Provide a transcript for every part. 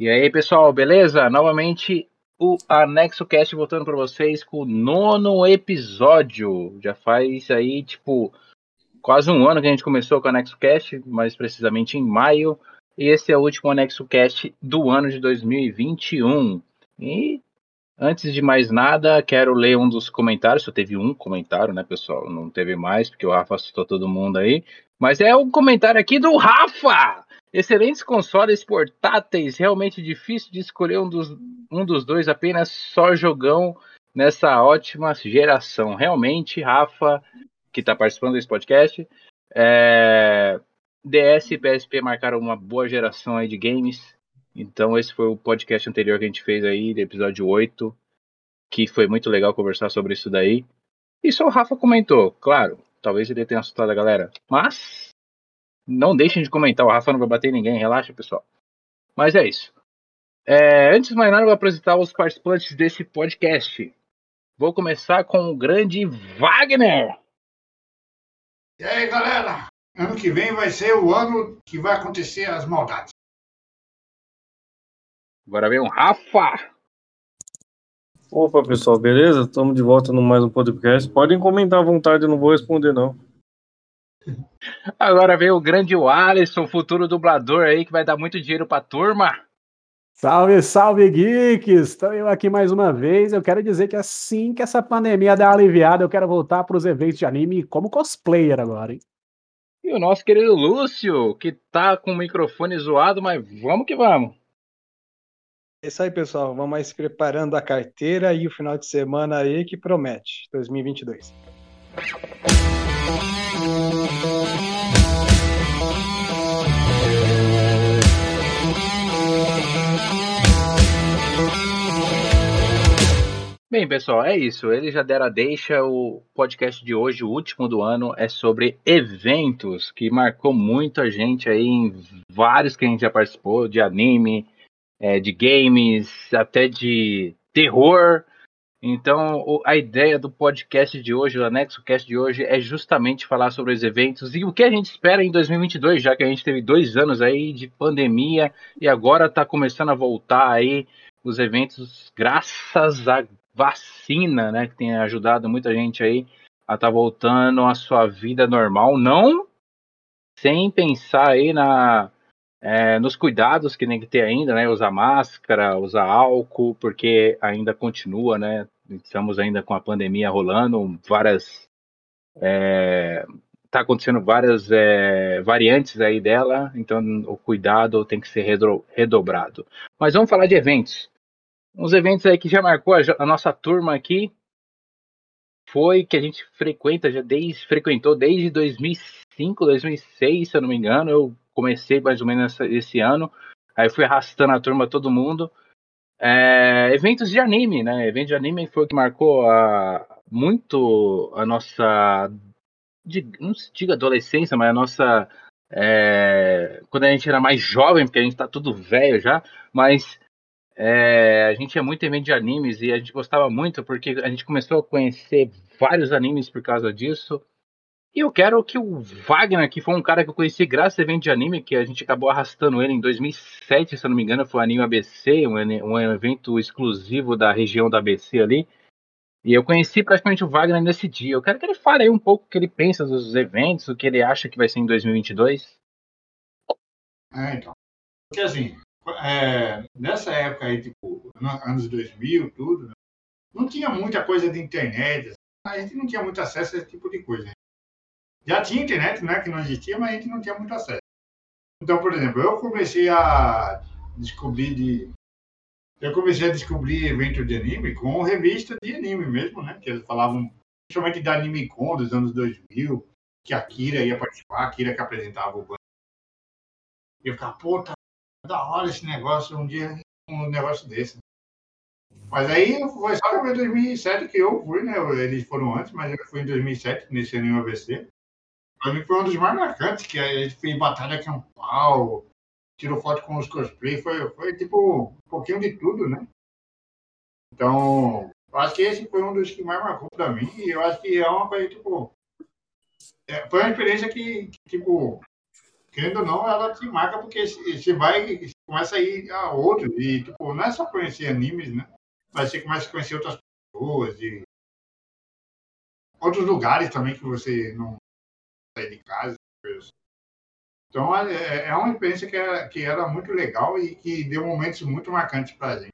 E aí, pessoal, beleza? Novamente o Anexo Cast voltando para vocês com o nono episódio. Já faz aí, tipo, quase um ano que a gente começou com o Anexo Cast, mais precisamente em maio. E esse é o último Anexo Cast do ano de 2021. E antes de mais nada, quero ler um dos comentários. Só teve um comentário, né, pessoal? Não teve mais, porque o Rafa assustou todo mundo aí. Mas é o comentário aqui do Rafa! Excelentes consoles portáteis, realmente difícil de escolher um dos, um dos dois, apenas só jogão nessa ótima geração. Realmente, Rafa, que está participando desse podcast, é... DS e PSP marcaram uma boa geração aí de games. Então, esse foi o podcast anterior que a gente fez aí, episódio 8, que foi muito legal conversar sobre isso daí. E só o Rafa comentou, claro, talvez ele tenha assustado a galera, mas não deixem de comentar, o Rafa não vai bater ninguém, relaxa, pessoal. Mas é isso. É, antes de mais nada, eu vou apresentar os participantes desse podcast. Vou começar com o grande Wagner. E aí, galera? Ano que vem vai ser o ano que vai acontecer as maldades. Agora vem o Rafa. Opa, pessoal, beleza? Estamos de volta no mais um podcast. Podem comentar à vontade, eu não vou responder, não. Agora vem o grande Alisson, futuro dublador aí, que vai dar muito dinheiro pra turma. Salve, salve, geeks! Estou eu aqui mais uma vez. Eu quero dizer que assim que essa pandemia der uma aliviada, eu quero voltar para os eventos de anime como cosplayer agora, hein? E o nosso querido Lúcio, que tá com o microfone zoado, mas vamos que vamos. É isso aí, pessoal. Vamos se preparando a carteira e o final de semana aí que promete, 2022. Bem, pessoal, é isso. Eles já deram a deixa. O podcast de hoje, o último do ano, é sobre eventos que marcou muito a gente aí em vários que a gente já participou, de anime, é, de games, até de terror. Então, a ideia do podcast de hoje, o Anexo Cast de hoje, é justamente falar sobre os eventos e o que a gente espera em 2022, já que a gente teve dois anos aí de pandemia e agora está começando a voltar aí os eventos, graças à vacina, né, que tem ajudado muita gente aí a estar tá voltando à sua vida normal, não sem pensar aí na é, nos cuidados que tem que ter ainda, né? Usar máscara, usar álcool, porque ainda continua, né? Estamos ainda com a pandemia rolando, várias. É, tá acontecendo várias é, variantes aí dela, então o cuidado tem que ser redobrado. Mas vamos falar de eventos. Uns eventos aí que já marcou a, a nossa turma aqui foi que a gente frequenta já desde frequentou desde 2005, 2006, se eu não me engano. Eu comecei mais ou menos esse ano. Aí fui arrastando a turma, todo mundo. É, eventos de anime, né? Evento de anime foi o que marcou a, muito a nossa. De, não se diga adolescência, mas a nossa. É, quando a gente era mais jovem, porque a gente tá tudo velho já, mas é, a gente é muito evento de animes e a gente gostava muito porque a gente começou a conhecer vários animes por causa disso. E eu quero que o Wagner, que foi um cara que eu conheci graças a evento de anime, que a gente acabou arrastando ele em 2007, se eu não me engano, foi o Anime ABC, um, evento exclusivo da região da ABC ali. E eu conheci praticamente o Wagner nesse dia. Eu quero que ele fale aí um pouco o que ele pensa dos eventos, o que ele acha que vai ser em 2022. É, então. Porque assim, é, nessa época aí, tipo, anos 2000, tudo, né, não tinha muita coisa de internet. A gente não tinha muito acesso a esse tipo de coisa. Já tinha internet, não é que não existia, mas a gente não tinha muito acesso. Então, por exemplo, eu comecei a descobrir de eu comecei a descobrir evento de anime com revista de anime mesmo, né? Que eles falavam principalmente da Anime Con dos anos 2000, que a Kira ia participar, a Kira que apresentava o banco. E eu ficava, pô, tá da hora esse negócio, um dia um negócio desse. Mas aí foi só em 2007 que eu fui, né? Eles foram antes, mas eu fui em 2007, nesse ano em ABC. Pra mim foi um dos mais marcantes, que a gente fez batalha campal, tirou foto com os cosplay, foi, foi tipo um pouquinho de tudo, né? Então, eu acho que esse foi um dos que mais marcou pra mim, e eu acho que é uma coisa, tipo. É, foi uma experiência que, tipo, querendo ou não, ela te marca, porque você vai, começa a ir a outros. E, tipo, não é só conhecer animes, né? Mas você começa a conhecer outras pessoas e outros lugares também que você não sai de casa. Então, é, é uma experiência que era, que era muito legal e que deu momentos muito marcantes para a gente.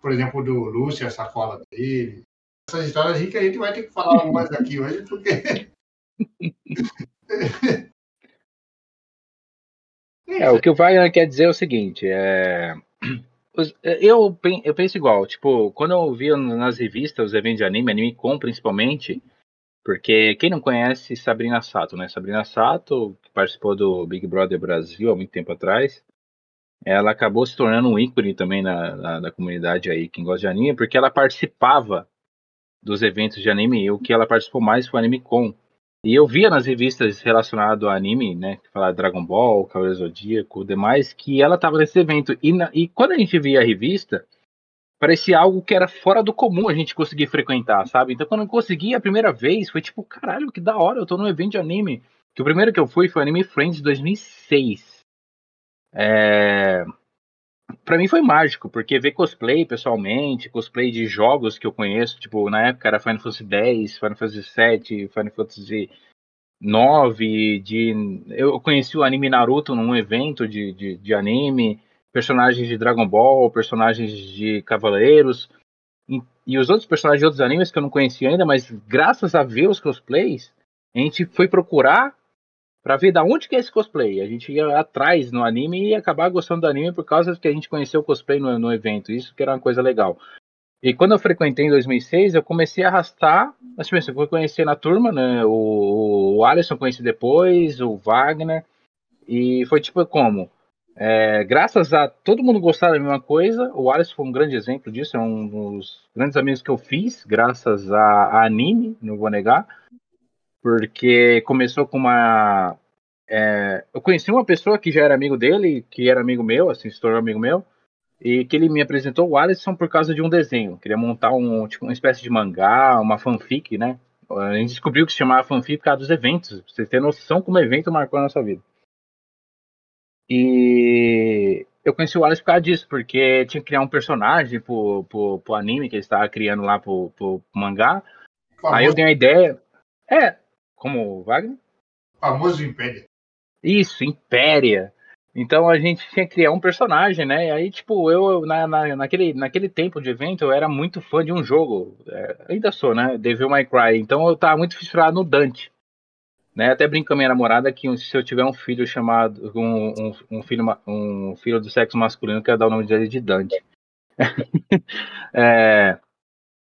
Por exemplo, do Lúcio, a sacola dele. Essas histórias que a gente vai ter que falar mais aqui hoje, porque. é, o que o Wagner quer dizer é o seguinte: é... eu, eu penso igual, tipo, quando eu via nas revistas os eventos de anime, anime com principalmente, porque quem não conhece Sabrina Sato, né? Sabrina Sato, que participou do Big Brother Brasil há muito tempo atrás, ela acabou se tornando um ícone também na, na, na comunidade aí, quem gosta de anime, porque ela participava dos eventos de anime e o que ela participou mais foi o Anime Con. E eu via nas revistas relacionado ao anime, né, que fala Dragon Ball, Cavaleiro Zodíaco, demais, que ela estava nesse evento. E, na, e quando a gente via a revista, parecia algo que era fora do comum a gente conseguir frequentar, sabe? Então quando eu consegui a primeira vez, foi tipo, caralho, que da hora, eu tô num evento de anime. Que o primeiro que eu fui foi Anime Friends 2006. É... Pra mim foi mágico, porque ver cosplay pessoalmente, cosplay de jogos que eu conheço, tipo, na época era Final Fantasy X, Final Fantasy VII, Final Fantasy 9, de... eu conheci o anime Naruto num evento de, de, de anime, personagens de Dragon Ball, personagens de Cavaleiros, e, e, os outros personagens de outros animes que eu não conhecia ainda, mas graças a ver os cosplays, a gente foi procurar para ver da onde que é esse cosplay. A gente ia atrás no anime e acabar gostando do anime por causa que a gente conheceu o cosplay no, no evento. Isso que era uma coisa legal. E quando eu frequentei em 2006, eu comecei a arrastar. Assim, eu fui conhecer na turma, né? O, o Alisson conheci depois, o Wagner. E foi tipo como? É, graças a todo mundo gostar da mesma coisa, o Alisson foi um grande exemplo disso, é um dos grandes amigos que eu fiz, graças a, a anime, não vou negar, porque começou com uma. É, eu conheci uma pessoa que já era amigo dele, que era amigo meu, assim, se tornou amigo meu, e que ele me apresentou o Alisson por causa de um desenho. Queria montar um, tipo, uma espécie de mangá, uma fanfic, né? A gente descobriu que se chamava fanfic por causa dos eventos, pra vocês terem noção como evento marcou a nossa vida. E eu conheci o Wallace por causa disso, porque tinha que criar um personagem pro, pro, pro anime que ele estava criando lá pro, pro mangá. Famoso. Aí eu dei uma ideia. É, como o Wagner? Famoso Impéria. Isso, Impéria. Então a gente tinha que criar um personagem, né? E aí, tipo, eu, na, na, naquele, naquele tempo de evento, eu era muito fã de um jogo. É, ainda sou, né? Devil May Cry. Então eu tava muito fissurado no Dante. Né? Até brinco com a minha namorada que se eu tiver um filho chamado. Um, um, um filho, um filho do sexo masculino, eu dar o nome dele de Dante. é,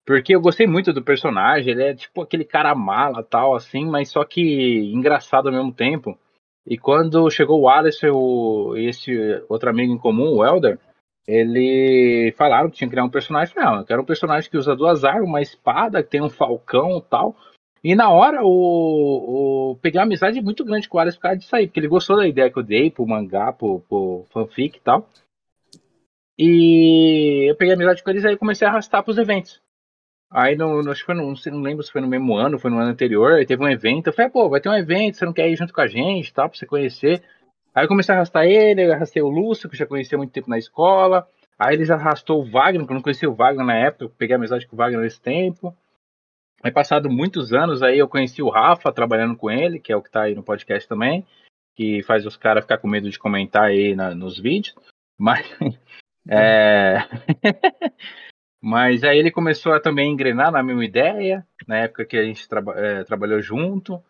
porque eu gostei muito do personagem, ele é tipo aquele cara mala tal, assim, mas só que engraçado ao mesmo tempo. E quando chegou o Alice e esse outro amigo em comum, o Elder, ele falaram que tinha que criar um personagem. Não, eu quero um personagem que usa duas armas, uma espada, que tem um falcão tal. E na hora, o, o peguei uma amizade muito grande com o Alice por causa disso aí, porque ele gostou da ideia que eu dei pro mangá, pro, pro fanfic e tal. E eu peguei amizade com eles aí comecei a arrastar pros eventos. Aí, no, no, acho que no, não lembro se foi no mesmo ano, foi no ano anterior, aí teve um evento. Eu falei, pô, vai ter um evento, você não quer ir junto com a gente, tal, pra você conhecer. Aí eu comecei a arrastar ele, arrastei o Lúcio, que eu já conhecia há muito tempo na escola. Aí eles arrastou o Wagner, que eu não conhecia o Wagner na época, eu peguei amizade com o Wagner nesse tempo. Aí, passado muitos anos, aí eu conheci o Rafa trabalhando com ele, que é o que tá aí no podcast também, que faz os caras ficar com medo de comentar aí na, nos vídeos. Mas. É... Mas aí ele começou a também engrenar na mesma ideia, na época que a gente é, trabalhou junto.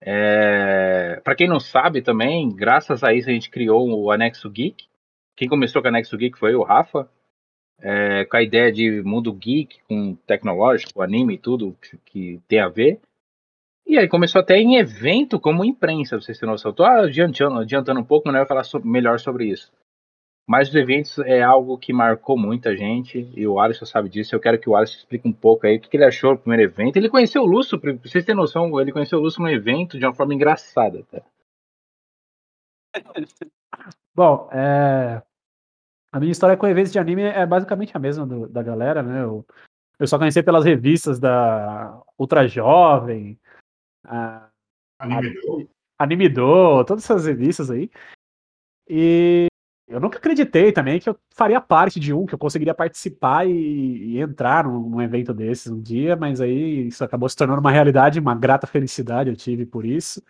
É... Para quem não sabe também, graças a isso a gente criou o Anexo Geek. Quem começou com o Anexo Geek foi o Rafa, é, com a ideia de mundo geek, com tecnológico, anime e tudo que, que, tem a ver. E aí começou até em evento como imprensa, vocês terem noção. Estou adiantando, adiantando um pouco, mas eu vou falar sobre, melhor sobre isso. Mas os eventos é algo que marcou muita gente, e o Alisson sabe disso. Eu quero que o Alisson explique um pouco aí o que ele achou do primeiro evento. Ele conheceu o Lúcio, pra vocês terem noção, ele conheceu o Lúcio no evento de uma forma engraçada. Tá? Bom, é, a minha história com eventos de anime é basicamente a mesma do, da galera, né? Eu, eu só conheci pelas revistas da Ultra Jovem, a, Animidor. Animidor, todas essas revistas aí. E eu nunca acreditei também que eu faria parte de um, que eu conseguiria participar e, e entrar num, num, evento desses um dia, mas aí isso acabou se tornando uma realidade, uma grata felicidade eu tive por isso.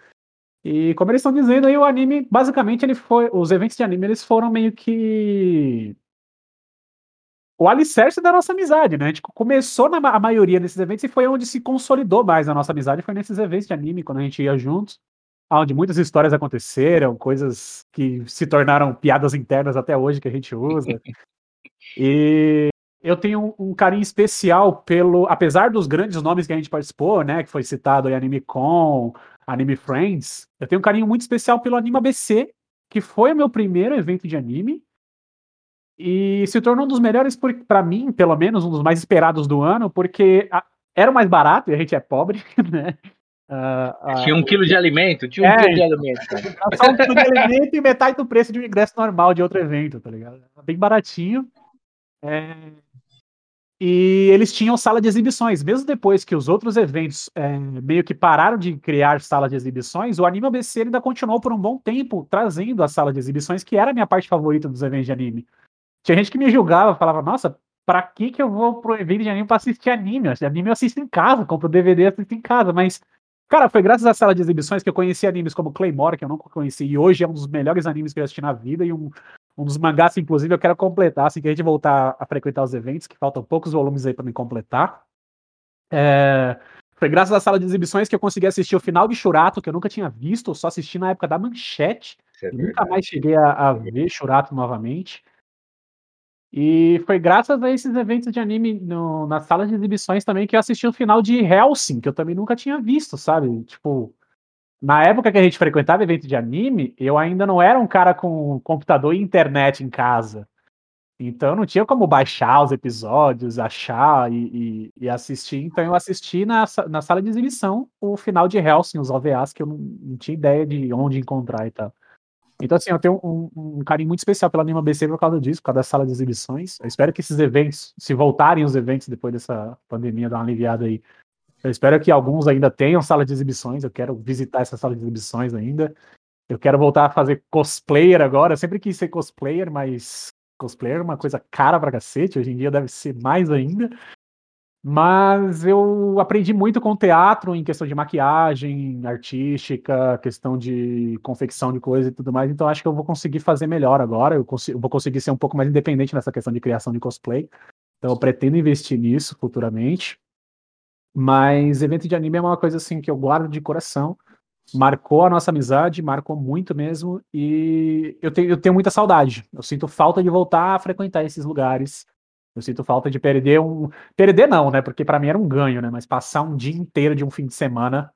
E como eles estão dizendo aí, o anime, basicamente, ele foi. Os eventos de anime eles foram meio que. O alicerce da nossa amizade, né? A gente começou na a maioria desses eventos e foi onde se consolidou mais a nossa amizade, foi nesses eventos de anime, quando a gente ia juntos onde muitas histórias aconteceram, coisas que se tornaram piadas internas até hoje que a gente usa. e eu tenho um, um, carinho especial pelo, apesar dos grandes nomes que a gente participou, né, que foi citado aí Anime Con, Anime Friends, eu tenho um carinho muito especial pelo Anime ABC, que foi o meu primeiro evento de anime e se tornou um dos melhores para mim, pelo menos um dos mais esperados do ano, porque a, era o mais barato e a gente é pobre, né? Uh, tinha um quilo de alimento, tinha um é, quilo de alimento. Só um quilo de alimento e metade do preço de um ingresso normal de outro evento, tá ligado? Bem baratinho. É... E eles tinham sala de exibições. Mesmo depois que os outros eventos é, meio que pararam de criar sala de exibições, o Anime ABC ainda continuou por um bom tempo trazendo a sala de exibições, que era a minha parte favorita dos eventos de anime. Tinha gente que me julgava, falava, nossa, pra que que eu vou pro evento de anime pra assistir anime? Anime eu assisto em casa, compro DVD e assisto em casa, mas Cara, foi graças à sala de exibições que eu conheci animes como Claymore, que eu nunca conheci, e hoje é um dos melhores animes que eu assisti na vida, e um, um dos mangás, inclusive, eu quero completar, assim que a gente voltar a frequentar os eventos, que faltam poucos volumes aí para me completar. É, foi graças à sala de exibições que eu consegui assistir o final de Churato, que eu nunca tinha visto, só assisti na época da Manchete, é nunca mais cheguei a, a ver Churato novamente. E foi graças a esses eventos de anime no, na sala de exibições também que eu assisti o final de Helsing, que eu também nunca tinha visto, sabe? Tipo, na época que a gente frequentava evento de anime, eu ainda não era um cara com computador e internet em casa. Então não tinha como baixar os episódios, achar e, e, e assistir. Então eu assisti na, na sala de exibição o final de Helsing, os OVAs, que eu não, não tinha ideia de onde encontrar e tal. Então, assim, eu tenho um, um, carinho muito especial pela Anima BC por causa disso, por causa da sala de exibições. Eu espero que esses eventos, se voltarem os eventos depois dessa pandemia, dar uma aliviada aí. Eu espero que alguns ainda tenham sala de exibições. Eu quero visitar essa sala de exibições ainda. Eu quero voltar a fazer cosplayer agora. Eu sempre quis ser cosplayer, mas cosplayer é uma coisa cara pra cacete. Hoje em dia deve ser mais ainda. Mas eu aprendi muito com teatro em questão de maquiagem artística, questão de confecção de coisas e tudo mais. Então acho que eu vou conseguir fazer melhor agora. Eu, eu vou conseguir ser um pouco mais independente nessa questão de criação de cosplay. Então eu pretendo investir nisso futuramente. Mas evento de anime é uma coisa assim que eu guardo de coração. Marcou a nossa amizade, marcou muito mesmo. E eu tenho, eu tenho muita saudade. Eu sinto falta de voltar a frequentar esses lugares eu sinto falta de perder um. Perder não, né? Porque para mim era um ganho, né? Mas passar um dia inteiro de um fim de semana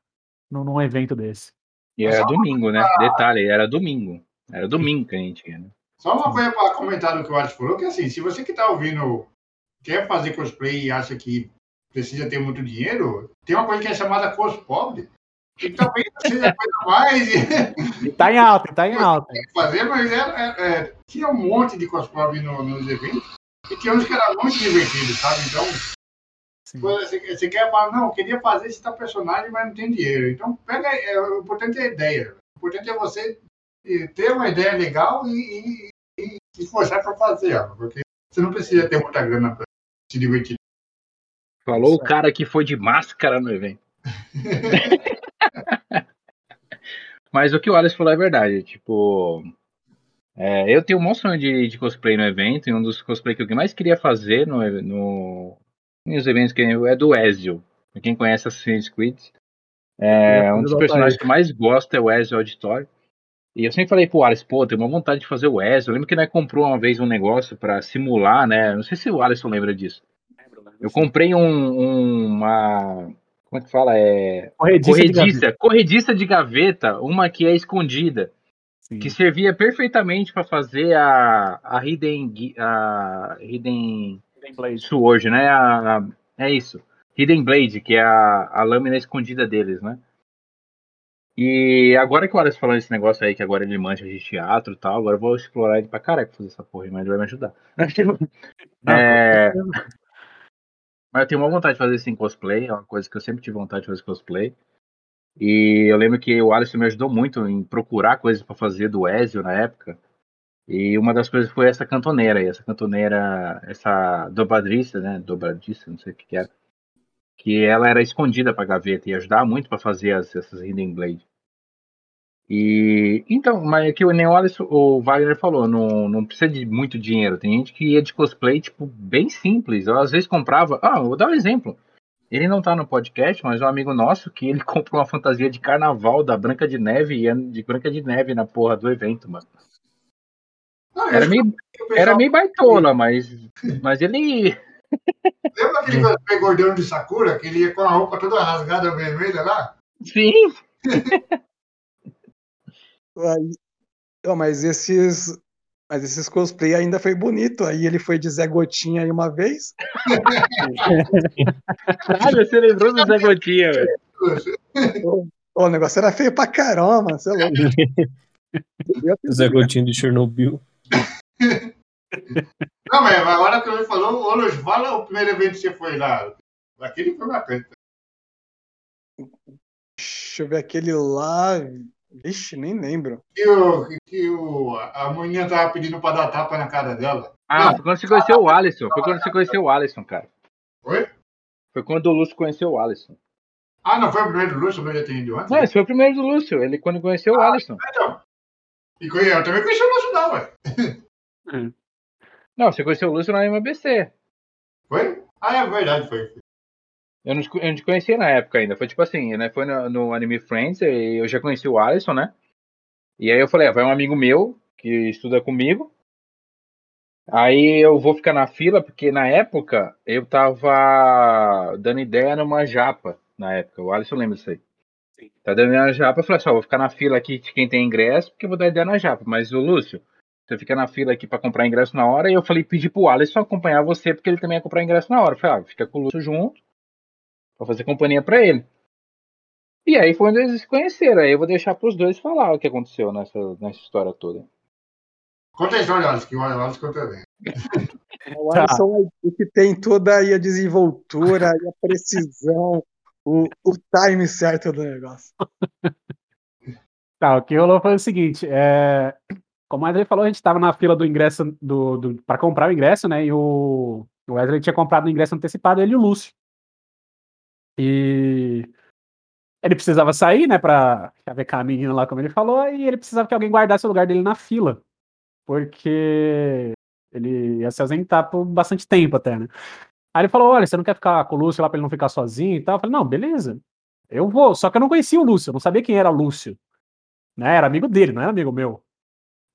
num, num evento desse. E era domingo, né? Detalhe, era domingo. Era domingo que a gente ia, né? Só uma coisa para comentar do que o Alex falou, que assim, se você que está ouvindo quer fazer cosplay e acha que precisa ter muito dinheiro, tem uma coisa que é chamada cospobre, que talvez seja coisa mais. e tá em alta, tá em alta. Fazer, mas era, é, é, tinha um monte de cospobre no, nos eventos. E tinha uns que era muito divertido, sabe? Então, você, você, quer falar, não, eu queria fazer esse tal personagem, mas não tem dinheiro. Então, pega, é, o importante é a ideia. O importante é você ter uma ideia legal e, e, e se esforçar para fazer ela, porque você não precisa ter muita grana para se divertir. Falou o cara que foi de máscara no evento. Mas o que o Alex falou é verdade. Tipo, é, eu tenho um monte de, de, cosplay no evento, e um dos cosplay que eu mais queria fazer no, no, nos eventos que é do Ezio. Pra quem conhece Assassin's Creed, é, um dos personagens que eu mais gosto é o Ezio Auditório. E eu sempre falei pro Alisson, pô, tenho uma vontade de fazer o Ezio. Eu lembro que nós comprou uma vez um negócio para simular, né? Não sei se o Alisson lembra disso. Eu comprei um, um, uma. Como é que fala? É. Corrediça, corrediça, de corrediça de gaveta, uma que é escondida. Sim. que servia perfeitamente para fazer a, a Hidden a Hidden, Hidden Blade. Sword, né? A, a, é isso. Hidden Blade, que é a, a lâmina escondida deles, né? E agora que o Alex falou esse negócio aí, que agora ele mancha de teatro e tal, agora eu vou explorar ele pra caralho fazer essa porra, mas ele vai me ajudar. é... Mas eu tenho uma vontade de fazer isso em cosplay, é uma coisa que eu sempre tive vontade de fazer cosplay. E eu lembro que o Alisson me ajudou muito em procurar coisas para fazer do Ezio na época. E uma das coisas foi essa cantoneira, essa cantoneira, essa dobradista, né? Dobradista, não sei o que, que era. Que ela era escondida pra gaveta e ajudava muito para fazer as, essas Hidden Blade. E então, mas aqui o nem o, Alisson, o Wagner falou, não, não precisa de muito dinheiro. Tem gente que ia de cosplay, tipo, bem simples. Eu às vezes comprava. Ah, vou dar um exemplo. Ele não tá no podcast, mas um amigo nosso que ele comprou uma fantasia de carnaval da Branca de Neve e de Branca de Neve na porra do evento, mano. Não, Era meio, pessoal- era meio baitola, mas, mas ele. Lembra aquele cosplay gordão de Sakura, que ele ia com a roupa toda rasgada vermelha lá? Sim, Aí, ó, mas esses. Mas esses cosplay ainda foi bonito. Aí ele foi de Zé Gotinha aí uma vez. caralho, você lembrou do Zé Gotinha, velho. O negócio era feio pra caramba, você é louco. Zé Gotinho de Chernobyl. Não, mas agora que ele falou, Luiz, fala o primeiro evento que você foi lá. Aquele foi bacana. Deixa eu ver aquele lá. Vixe, nem lembro. Que, o, que o, a menina tava pedindo pra dar tapa na cara dela. Ah, foi quando você conheceu o Alisson. Foi quando você conheceu o Alisson, cara. Oi? Foi quando o Lúcio conheceu o Alisson. Ah, não foi o primeiro do Lúcio, mas já tinha ido antes? Não, esse foi o primeiro do Lúcio. Ele quando conheceu o Alisson. Então. E eu também conheci o Lúcio, não, ué. Não, você conheceu o Lúcio na MBC. Foi? Ah, é verdade, foi. Eu não, te- eu não te conhecia na época ainda. Foi tipo assim, né? Foi no, no Anime Friends e eu já conheci o Alisson, né? E aí eu falei, ah, vai um amigo meu que estuda comigo. Aí eu vou ficar na fila, porque na época eu tava dando ideia numa japa. Na época, o Alisson lembra disso aí. Sim. Tá dando ideia na japa, eu falei assim, ó, vou ficar na fila aqui de quem tem ingresso, porque eu vou dar ideia na japa. Mas o Lúcio, você fica na fila aqui pra comprar ingresso na hora, e eu falei, pedi pro Alisson acompanhar você, porque ele também ia comprar ingresso na hora. Eu falei, ah, fica com o Lúcio junto, pra fazer companhia pra ele. E aí foi onde eles se conheceram. Aí eu vou deixar pros dois falar o que aconteceu nessa, nessa história toda. Conta a história, Alisson, que o Alisson conta bem. O Tá. É o que tem toda aí a desenvoltura, e a precisão, o, o time certo do negócio. Tá, o que rolou foi o seguinte, é... como o Wesley falou, a gente tava na fila do ingresso do, do... para comprar o ingresso, né? E o... o Wesley tinha comprado o ingresso antecipado, ele e o Lúcio. E ele precisava sair, né, pra chavecar a menina lá, como ele falou, e ele precisava que alguém guardasse o lugar dele na fila. Porque ele ia se ausentar por bastante tempo até, né? Aí ele falou: olha, você não quer ficar com o Lúcio lá pra ele não ficar sozinho e tal? Eu falei, não, beleza. Eu vou. Só que eu não conhecia o Lúcio, eu não sabia quem era o Lúcio né? Era amigo dele, não era amigo meu.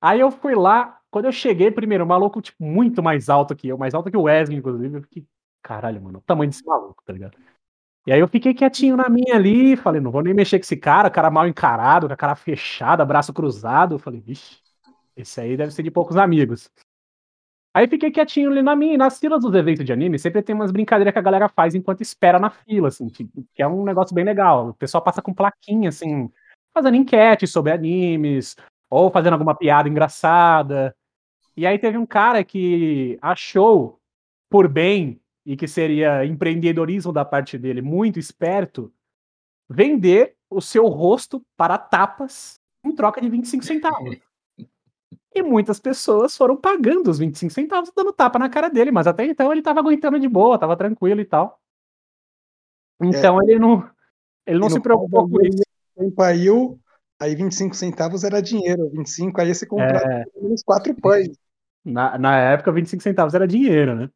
Aí eu fui lá, quando eu cheguei, primeiro, o maluco, tipo, muito mais alto que eu, mais alto que o Wesley, inclusive, eu fiquei, caralho, mano, o tamanho desse maluco, tá ligado? E aí eu fiquei quietinho na minha ali, falei, não vou nem mexer com esse cara, cara mal encarado, com a cara fechada, braço cruzado, eu falei, vixe, esse aí deve ser de poucos amigos. Aí fiquei quietinho ali na minha, nas filas dos eventos de anime, sempre tem umas brincadeiras que a galera faz enquanto espera na fila, assim, tipo, que é um negócio bem legal. O pessoal passa com plaquinha, assim, fazendo enquete sobre animes, ou fazendo alguma piada engraçada. E aí teve um cara que achou por bem, e que seria empreendedorismo da parte dele, muito esperto, vender o seu rosto para tapas em troca de 25 centavos. E muitas pessoas foram pagando os 25 centavos e dando tapa na cara dele, mas até então ele tava aguentando de boa, tava tranquilo e tal. Então ele não, ele não E se preocupou com isso. tempo aí, aí 25 centavos era dinheiro. 25 aí você comprava É, menos quatro pães. na, na época, 25 centavos era dinheiro, né?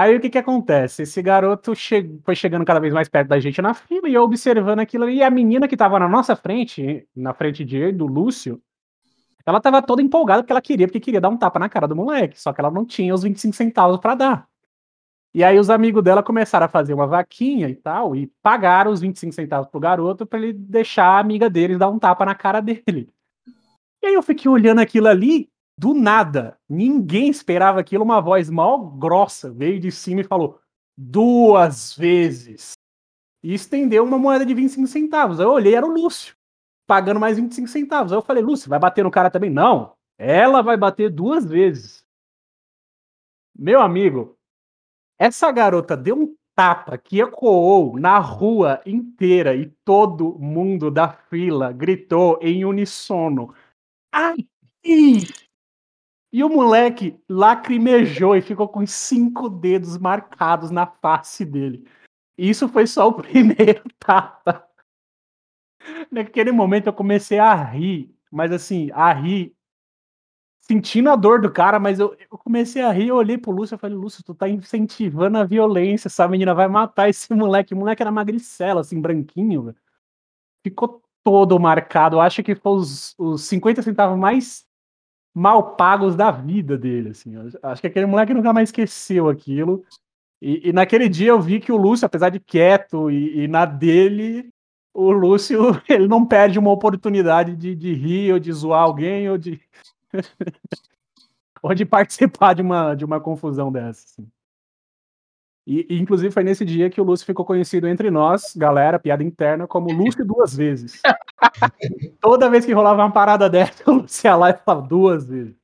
Aí o que que acontece? Esse garoto che- foi chegando cada vez mais perto da gente na fila e eu observando aquilo. E a menina que tava na nossa frente, na frente de do Lúcio, ela tava toda empolgada porque ela queria, porque queria dar um tapa na cara do moleque. Só que ela não tinha os 25 centavos pra dar. E aí os amigos dela começaram a fazer uma vaquinha e tal, e pagaram os 25 centavos pro garoto pra ele deixar a amiga deles dar um tapa na cara dele. E aí eu fiquei olhando aquilo ali, do nada, ninguém esperava aquilo, uma voz mal grossa veio de cima e falou duas vezes. E estendeu uma moeda de 25 centavos. Aí eu olhei, era o Lúcio, pagando mais 25 centavos. Aí eu falei, Lúcio, vai bater no cara também? Não, ela vai bater duas vezes. Meu amigo, essa garota deu um tapa que ecoou na rua inteira e todo mundo da fila gritou em unissono. Ai! E o moleque lacrimejou e ficou com cinco dedos marcados na face dele. E isso foi só o primeiro tapa. Naquele momento eu comecei a rir, mas assim, a rir, sentindo a dor do cara, mas eu, eu comecei a rir, eu olhei pro Lúcio e falei, Lúcio, tu tá incentivando a violência, essa menina vai matar esse moleque. O moleque era magricela, assim, branquinho, velho. Ficou todo marcado. Eu acho que foi os, os 50 centavos mais mal pagos da vida dele, assim. Acho que aquele moleque nunca mais esqueceu aquilo. E, e, naquele dia eu vi que o Lúcio, apesar de quieto e, e, na dele, o Lúcio ele não perde uma oportunidade de, de rir ou de zoar alguém ou de ou de participar de uma, de uma confusão dessa. Assim. E, e, inclusive foi nesse dia que o Lúcio ficou conhecido entre nós, galera, piada interna, como Lúcio duas vezes. Toda vez que rolava uma parada dessa, o Lúcio ia lá e falava duas vezes.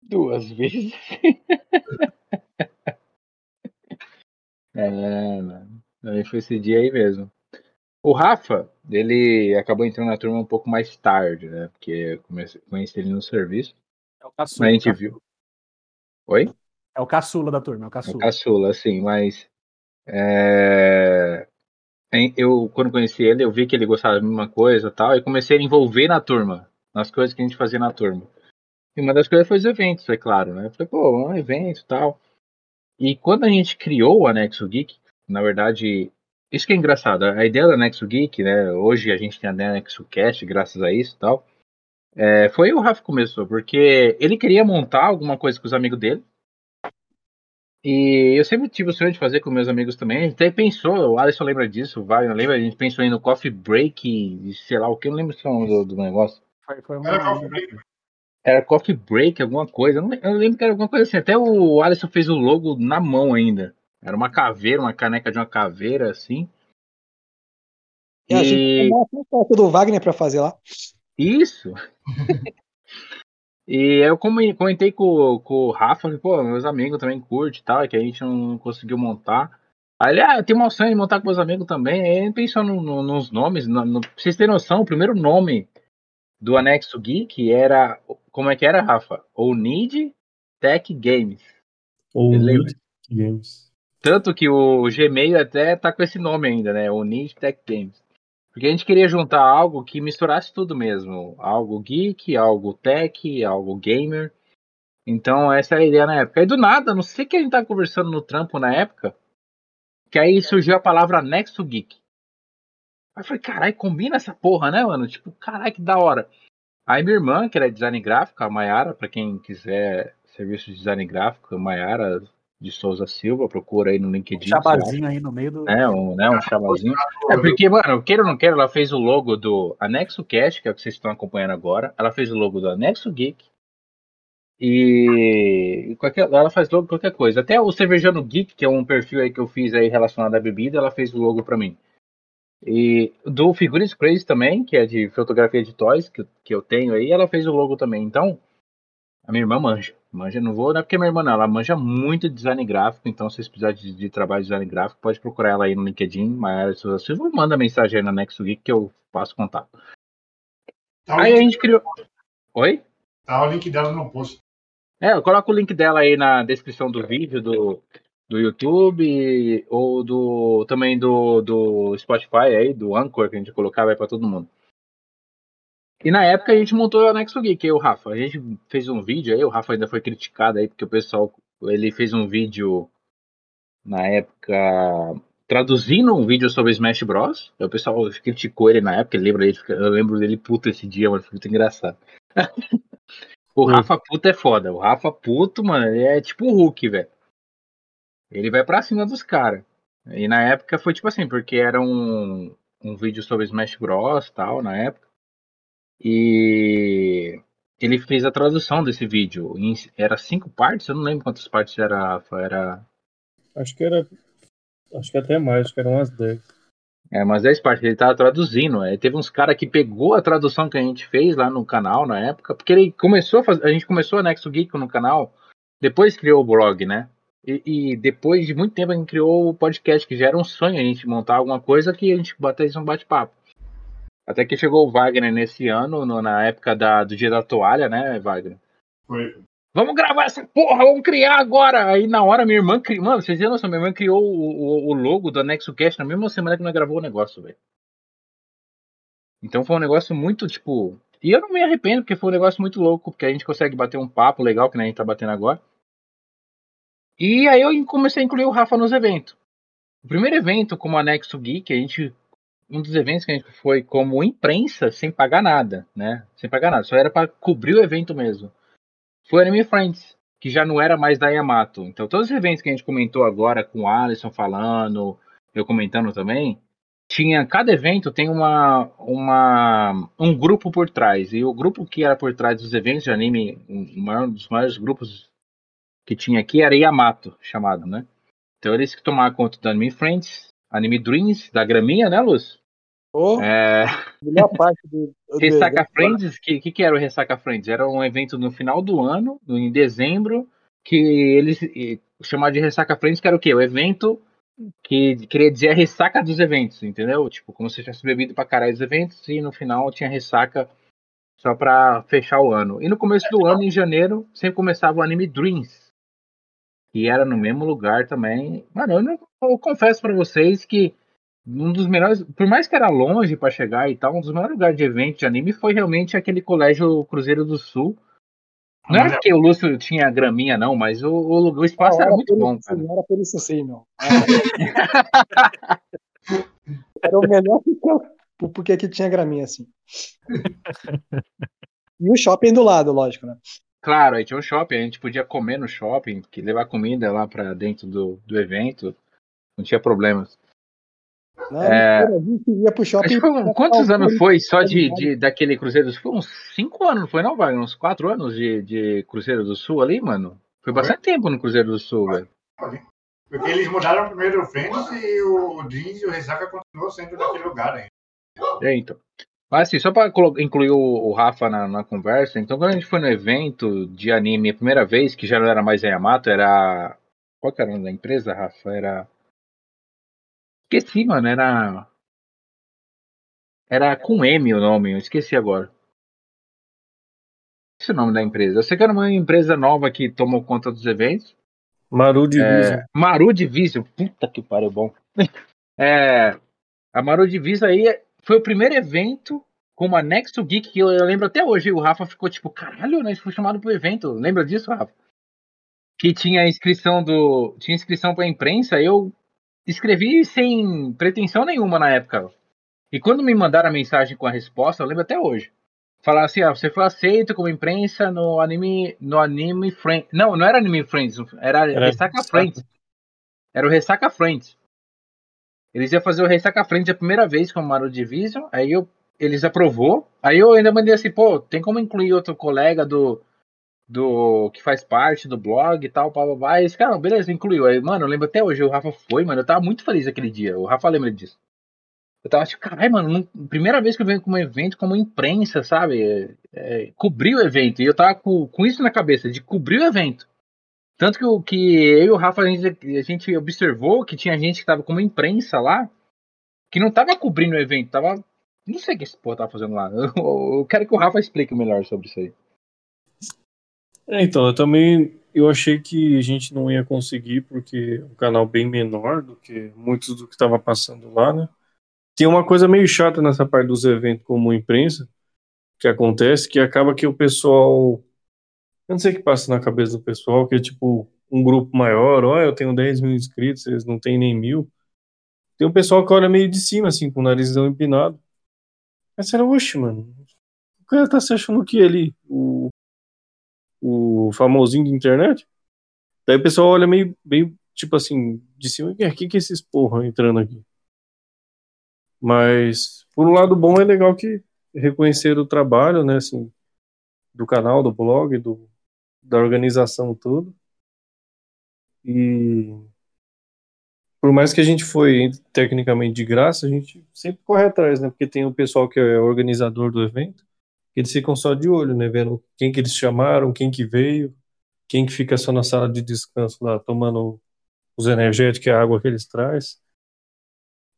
Duas vezes? é, mano. Aí foi esse dia aí mesmo. O Rafa, ele acabou entrando na turma um pouco mais tarde, né? Porque eu comecei, conheci ele no serviço. É o caçula. a gente viu. Oi? É o caçula da turma, é o caçula. É caçula, sim, mas. É... Eu, quando conheci ele, eu vi que ele gostava da mesma coisa tal, e comecei a envolver na turma, nas coisas que a gente fazia na turma. E uma das coisas foi os eventos, é claro, né? Eu falei, pô, um evento tal. E quando a gente criou o Anexo Geek, na verdade, isso que é engraçado, a ideia do Anexo Geek, né? Hoje a gente tem a Anexo Cast, graças a isso tal. É, foi o Rafa que começou, porque ele queria montar alguma coisa com os amigos dele. E eu sempre tive o sonho de fazer com meus amigos também. A gente até pensou, o Alisson lembra disso, vai, eu lembro, a gente pensou em no Coffee Break, sei lá o que, eu não lembro se é do, do negócio. Foi, foi uma... Era Coffee Break. Era Coffee Break, alguma coisa. Eu, não, eu lembro que era alguma coisa assim. Até o Alisson fez o logo na mão ainda. Era uma caveira, uma caneca de uma caveira, assim. E, e... a gente tem do Wagner para fazer lá. Isso. E eu comentei com, com o Rafa, pô, meus amigos também curtem e tal, que a gente não conseguiu montar. Aí ele, ah, tem uma opção de montar com meus amigos também. Aí ele pensou no, no, nos nomes, no, no, pra vocês terem noção, o primeiro nome do Anexo Geek era, como é que era, Rafa? O Need Tech Games. Ou Need Games. Tanto que o Gmail até tá com esse nome ainda, né? O Need Tech Games. Porque a gente queria juntar algo que misturasse tudo mesmo. Algo geek, algo tech, algo gamer. Então essa era a ideia na época. E do nada, não sei que a gente tava conversando no trampo na época, que aí surgiu a palavra Nexo Geek. Aí eu falei, caralho, combina essa porra, né, mano? Tipo, caralho, que da hora. Aí minha irmã, que era design gráfico, a Mayara, para quem quiser serviço de design gráfico, a Mayara de Souza Silva, procura aí no LinkedIn. Um chabazinho aí no meio do. É, um, né, um chabazinho. É porque, mano, queira ou não queira, ela fez o logo do Anexo Cast, que é o que vocês estão acompanhando agora. Ela fez o logo do Anexo Geek. E qualquer, ela faz logo qualquer coisa. Até o Cervejano Geek, que é um perfil aí que eu fiz aí relacionado à bebida, ela fez o logo para mim. E do Figures Crazy também, que é de fotografia de toys, que, que eu tenho aí, ela fez o logo também. Então, a minha irmã manja. Manja, não vou, não é porque minha irmã não, ela manja muito de design gráfico, então se vocês precisarem de, de, trabalho de design gráfico, pode procurar ela aí no LinkedIn, Maiara Souza Silva, manda mensagem aí na Nexo Geek que eu passo contato. Tá aí a gente criou. Oi? Tá o link dela no post. É, eu coloco o link dela aí na descrição do vídeo do, do YouTube ou do também do, do Spotify aí, do Anchor que a gente colocava aí pra todo mundo. E na época a gente montou o Anexo Geek, eu e o Rafa. A gente fez um vídeo aí, o Rafa ainda foi criticado aí, porque o pessoal, ele fez um vídeo na época traduzindo um vídeo sobre Smash Bros. O pessoal criticou ele na época, eu lembro dele, eu lembro dele puto esse dia, mano, foi muito engraçado. o Rafa puto é foda, o Rafa puto, mano, ele é tipo o Hulk, velho. Ele vai pra cima dos caras. E na época foi tipo assim, porque era um, um vídeo sobre Smash Bros tal, na época. E ele fez a tradução desse vídeo. Em, era cinco partes? Eu não lembro quantas partes era. era... Acho que era. Acho que até mais, acho que eram umas 10. É, umas 10 partes. Ele tava traduzindo. É. Teve uns caras que pegou a tradução que a gente fez lá no canal na época. Porque ele começou a fazer. A gente começou a Nexo Geek no canal. Depois criou o blog, né? E, e, depois de muito tempo a gente criou o podcast, que já era um sonho a gente montar alguma coisa que a gente batesse um bate-papo. Até que chegou o Wagner nesse ano, no, na época da, do Dia da Toalha, né, Wagner? Foi. Vamos gravar essa porra, vamos criar agora. Aí na hora minha irmã criou. Mano, vocês têm noção, minha irmã criou o, o, o logo do Anexo Cast na mesma semana que nós gravou o negócio, velho. Então foi um negócio muito, tipo. E eu não me arrependo, porque foi um negócio muito louco, porque a gente consegue bater um papo legal, que nem a gente tá batendo agora. E aí eu comecei a incluir o Rafa nos eventos. O primeiro evento como Anexo Geek, a gente. Um dos eventos que a gente foi como imprensa, sem pagar nada, né? Sem pagar nada, só era para cobrir o evento mesmo. Foi Anime Friends, que já não era mais da Yamato. Então todos os eventos que a gente comentou agora, com o Alisson falando, eu comentando também, tinha cada evento tem uma, uma um grupo por trás e o grupo que era por trás dos eventos de anime um dos maiores grupos que tinha aqui era Yamato chamado né então eles que tomavam conta do Anime Friends Anime Dreams da graminha né Luz? Oh, é... melhor parte do, do Ressaca Friends que, que que era o Ressaca Friends? Era um evento no final do ano em dezembro que eles chamavam de Ressaca Friends que era o quê? O evento que queria dizer a ressaca dos eventos, entendeu? Tipo, como se tivesse bebido pra caralho dos eventos e no final tinha ressaca só pra fechar o ano. E no começo do ano, em janeiro, sempre começava o anime Dreams, que era no mesmo lugar também. Mano, eu, não, eu confesso para vocês que um dos melhores, por mais que era longe para chegar e tal, um dos melhores lugares de evento de anime foi realmente aquele colégio Cruzeiro do Sul, não era porque o Lúcio tinha graminha, não, mas o, o, o espaço Não, era muito bom, isso, cara. Não era por isso sim, meu. Era o melhor porque, porque que tinha graminha assim. E o shopping do lado, lógico, né? Claro, aí tinha um shopping, a gente podia comer no shopping, que levar comida lá pra dentro do, do evento, não tinha problemas. Não, É. a gente ia pro shopping. Foi- quantos anos foi só de, de daquele Cruzeiro do Sul? Foi uns cinco anos, não foi não, Wagner? Uns quatro anos de, de Cruzeiro do Sul ali, mano? Foi bastante tempo no Cruzeiro do Sul, velho. Porque eles mudaram primeiro o Friends e o Jeans e o Ressaca continuou sendo naquele lugar ainda. É, então. Mas assim, só para incluir o, Rafa na, na conversa, então quando a gente foi no evento de anime a primeira vez, que já não era mais a Yamato, era. Qual que era o nome da empresa, Rafa? Era. Esqueci, mano, era. Era com M o nome, eu esqueci agora. Esse é o nome da empresa. Eu sei que era uma empresa nova que tomou conta dos eventos. Maru Division. É, Maru Division, puta que pariu bom. É, a Maru Division aí foi o primeiro evento como anexo geek que eu, eu lembro até hoje. O Rafa ficou tipo, caralho, né? A gente foi chamado pro evento. Lembra disso, Rafa? Que tinha inscrição do. Tinha inscrição pra imprensa, eu escrevi sem pretensão nenhuma na época. E quando me mandaram a mensagem com a resposta, eu lembro até hoje. Falar assim, ah, você foi aceito como imprensa no anime, no anime Friends. Não, não era anime Friends, era, Era Ressaca. Friends. Era o Ressaca Friends. Eles iam fazer o Ressaca Friends a primeira vez com o Maru Division, aí eu, eles aprovou. Aí eu ainda mandei assim, pô, tem como incluir outro colega do do que faz parte do blog e tal, blá, blá, blá. E esse cara, beleza, incluiu. Aí, mano, eu lembro até hoje, o Rafa foi, mano, eu tava muito feliz aquele dia. O Rafa lembra disso. Eu tava tipo, caralho, mano, primeira vez que eu venho com um evento como imprensa, sabe? É, é, cobrir o evento. E eu tava com, com isso na cabeça, de cobrir o evento. Tanto que, o- que eu e o Rafa, a gente, a gente observou que tinha gente que tava como imprensa lá, que não tava cobrindo o evento, tava. Não sei o que esse porra tava fazendo lá. Eu, eu quero que o Rafa explique melhor sobre isso aí. É, então, eu também eu achei que a gente não ia conseguir, porque é um canal bem menor do que muitos do que estava passando lá, né? Tem uma coisa meio chata nessa parte dos eventos como imprensa, que acontece, que acaba que o pessoal. Eu não sei o que passa na cabeça do pessoal, que é tipo um grupo maior, ó, eu tenho 10 mil inscritos, eles não têm nem mil. Tem um pessoal que olha meio de cima, assim, com o narizão empinado. Você fala, oxe, mano, o cara tá se achando o que ali? O o famosinho de internet. Daí o pessoal olha meio, meio tipo assim, de cima, o que, que é esses porra entrando aqui? Mas, por um lado bom, é legal que reconhecer o trabalho, né, assim, do canal, do blog, do, da organização tudo. E por mais que a gente foi tecnicamente de graça, a gente sempre corre atrás, né, porque tem o pessoal que é organizador do evento, eles ficam só de olho, né, vendo quem que eles chamaram, quem que veio, quem que fica só na sala de descanso lá tomando os energéticos e a água que eles trazem,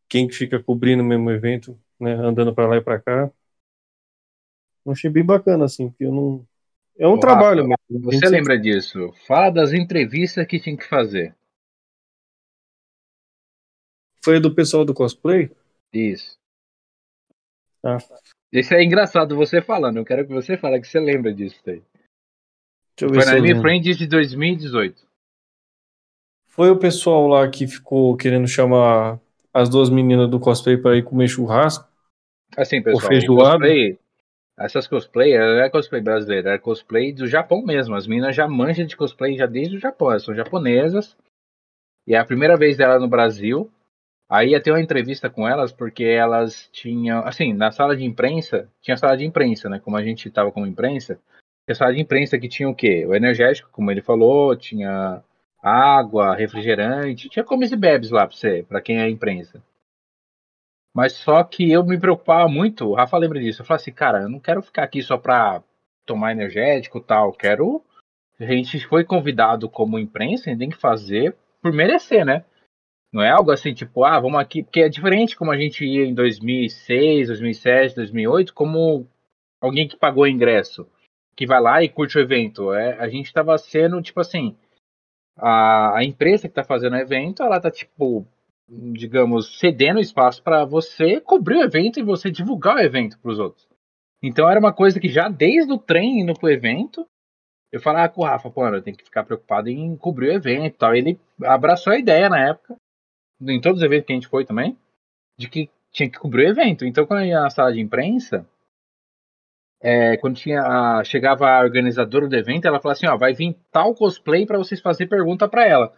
quem que fica cobrindo o mesmo evento, né, andando para lá e para cá. Eu achei bem bacana assim, porque eu não É um Ô, trabalho mesmo. Você lembra disso? Fala das entrevistas que tinha que fazer. Foi do pessoal do cosplay? Isso. Ah. Isso é engraçado você falando. Eu quero que você fale que você lembra disso daí. Deixa eu ver Foi na Anime lembro. Friends de 2018. Foi o pessoal lá que ficou querendo chamar as duas meninas do cosplay para ir comer churrasco. Assim, pessoal, o feijoada. cosplay, essas cosplay, não é cosplay brasileiro, é cosplay do Japão mesmo. As meninas já manjam de cosplay já desde o Japão, elas são japonesas. E é a primeira vez dela no Brasil. Aí ia ter uma entrevista com elas, porque elas tinham, assim, na sala de imprensa, tinha sala de imprensa, né? Como a gente tava como imprensa, tinha sala de imprensa que tinha o quê? O energético, como ele falou, tinha água, refrigerante, tinha comes e bebes lá pra você, pra quem é imprensa. Mas só que eu me preocupava muito, o Rafa lembra disso. Eu falei assim, cara, eu não quero ficar aqui só pra tomar energético e tal. Quero. A gente foi convidado como imprensa, a gente tem que fazer por merecer, né? Não é algo assim, tipo, ah, vamos aqui. Porque é diferente como a gente ia em 2006, 2007, 2008, como alguém que pagou ingresso, que vai lá e curte o evento. É, a gente tava sendo, tipo assim, a, a empresa que tá fazendo o evento, ela tá, tipo, digamos, cedendo espaço para você cobrir o evento e você divulgar o evento para os outros. Então era uma coisa que já desde o trem indo pro evento, eu falava com o Rafa, pô, eu tenho que ficar preocupado em cobrir o evento e tal. Ele abraçou a ideia na época, em todos os eventos que a gente foi também, de que tinha que cobrir o evento. Então quando eu ia na sala de imprensa, é, quando tinha a- chegava a organizadora do evento, ela falava assim, ó, vai vir tal cosplay para vocês fazer pergunta para ela.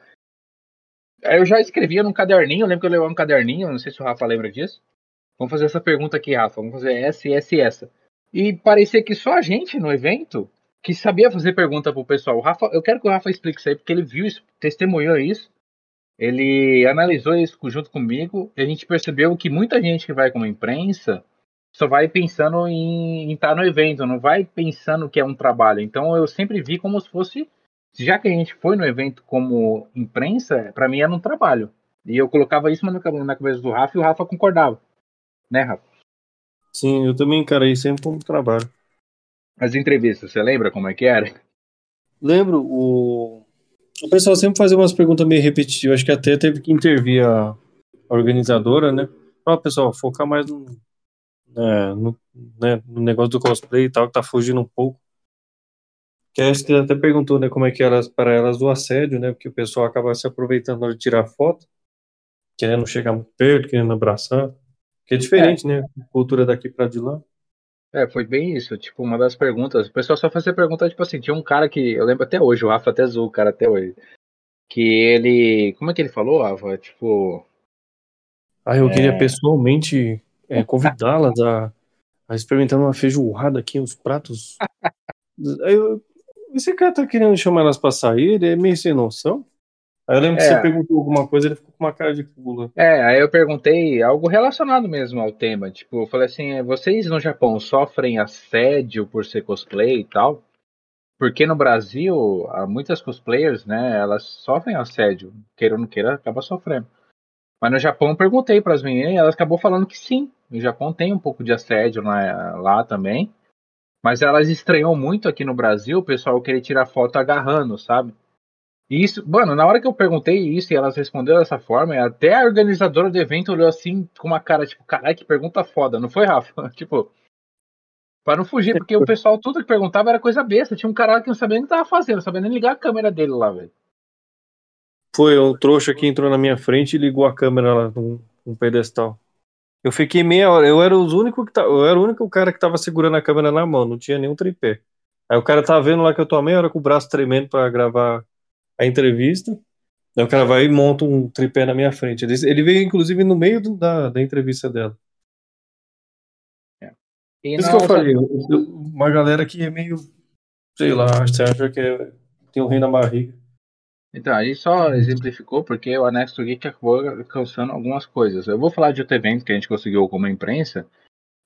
Eu já escrevia num caderninho, eu lembro que eu levava um caderninho, não sei se o Rafa lembra disso. Vamos fazer essa pergunta aqui, Rafa. Vamos fazer essa essa e essa. E parecia que só a gente no evento que sabia fazer pergunta pro pessoal. O Rafa, eu quero que o Rafa explique isso aí, porque ele viu isso, testemunhou isso. Ele analisou isso junto comigo e a gente percebeu que muita gente que vai como imprensa só vai pensando em estar no evento, não vai pensando que é um trabalho. Então eu sempre vi como se fosse já que a gente foi no evento como imprensa, para mim era um trabalho. E eu colocava isso na cabe- na cabeça do Rafa e o Rafa concordava. Né, Rafa? Sim, eu também encarei sempre como trabalho. As entrevistas, você lembra como é que era? Lembro, o, o pessoal sempre fazia umas perguntas meio repetitivas. Acho que até teve que intervir a, a organizadora, né? Ó, pessoal, focar mais no, né, no, né, no negócio do cosplay e tal, que tá fugindo um pouco. Que que ela até perguntou, né, como é que era para elas o assédio, né? Porque o pessoal acaba se aproveitando na hora de tirar foto, querendo chegar muito perto, querendo abraçar. Que é diferente, né? A cultura daqui pra de lá. É, foi bem isso. Tipo, uma das perguntas. O pessoal só fazia pergunta, tipo assim, tinha um cara que. Eu lembro até hoje, o Rafa até zoou o cara até hoje. Que ele. Como é que ele falou, Rafa? Tipo. Ah, eu queria É. pessoalmente é, convidá-las a, a experimentar uma feijoada aqui, os pratos. Aí eu, esse cara tá querendo chamar elas pra sair, ele é meio sem noção. Aí eu lembro que É. você perguntou alguma coisa, ele ficou com uma cara de pula. É, aí eu perguntei algo relacionado mesmo ao tema. Tipo, eu falei assim: vocês no Japão sofrem assédio por ser cosplay e tal? Porque no Brasil, há muitas cosplayers, né, elas sofrem assédio, queira ou não queira, acaba sofrendo. Mas no Japão eu perguntei para as meninas e elas acabou falando que sim. No Japão tem um pouco de assédio lá, lá também. Mas elas estranhou muito aqui no Brasil o pessoal querer tirar foto agarrando, sabe? E isso, mano, na hora que eu perguntei isso e elas responderam dessa forma, até a organizadora do evento olhou assim com uma cara, tipo, caralho, que pergunta foda, não foi, Rafa? tipo, para não fugir, porque o pessoal tudo que perguntava era coisa besta. Tinha um cara que não sabia nem o que tava fazendo, não sabia nem ligar a câmera dele lá, velho. Foi um trouxa que entrou na minha frente e ligou a câmera lá num, num pedestal. Eu fiquei meia hora, eu era os único que tá, eu era o único cara que tava segurando a câmera na mão, não tinha nenhum tripé. Aí o cara tava vendo lá que eu tô a meia hora com o braço tremendo pra gravar a entrevista. Aí o cara vai e monta um tripé na minha frente. Ele, ele veio, inclusive, no meio do- da, da entrevista dela. Por isso que eu outra- falei, uma galera que é meio, sei lá, você acha que é- tem um rei na barriga. Então, a gente só exemplificou porque o Anexo Geek acabou alcançando algumas coisas. Eu vou falar de outro evento que a gente conseguiu como imprensa,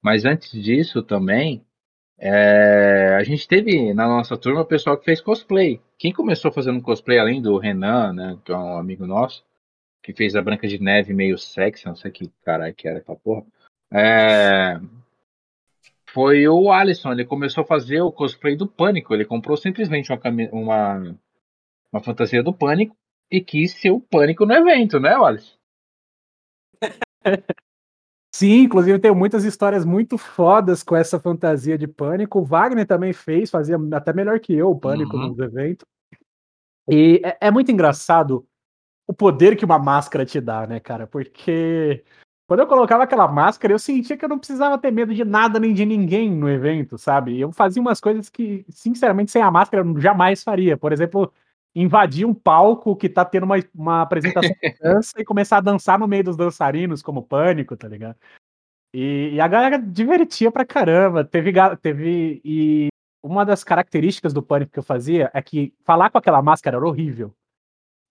mas antes disso também, é, a gente teve na nossa turma o pessoal que fez cosplay. Quem começou fazendo cosplay, além do Renan, né, que é um amigo nosso, que fez a Branca de Neve meio sexy, não sei que caralho que era aquela porra. É, foi o Alisson. Ele começou a fazer o cosplay do Pânico. Ele comprou simplesmente uma, uma, uma fantasia do Pânico e quis ser o Pânico no evento, né, Alisson? Sim, inclusive eu tenho muitas histórias muito fodas com essa fantasia de pânico. O Wagner também fez, fazia até melhor que eu o pânico uhum. nos eventos. E é, é, muito engraçado o poder que uma máscara te dá, né, cara? Porque quando eu colocava aquela máscara, eu sentia que eu não precisava ter medo de nada nem de ninguém no evento, sabe? Eu fazia umas coisas que, sinceramente, sem a máscara eu jamais faria. Por exemplo, invadir um palco que tá tendo uma, uma apresentação de dança e começar a dançar no meio dos dançarinos, como pânico, tá ligado? E, e, a galera divertia pra caramba. Teve, teve. E uma das características do pânico que eu fazia é que falar com aquela máscara era horrível.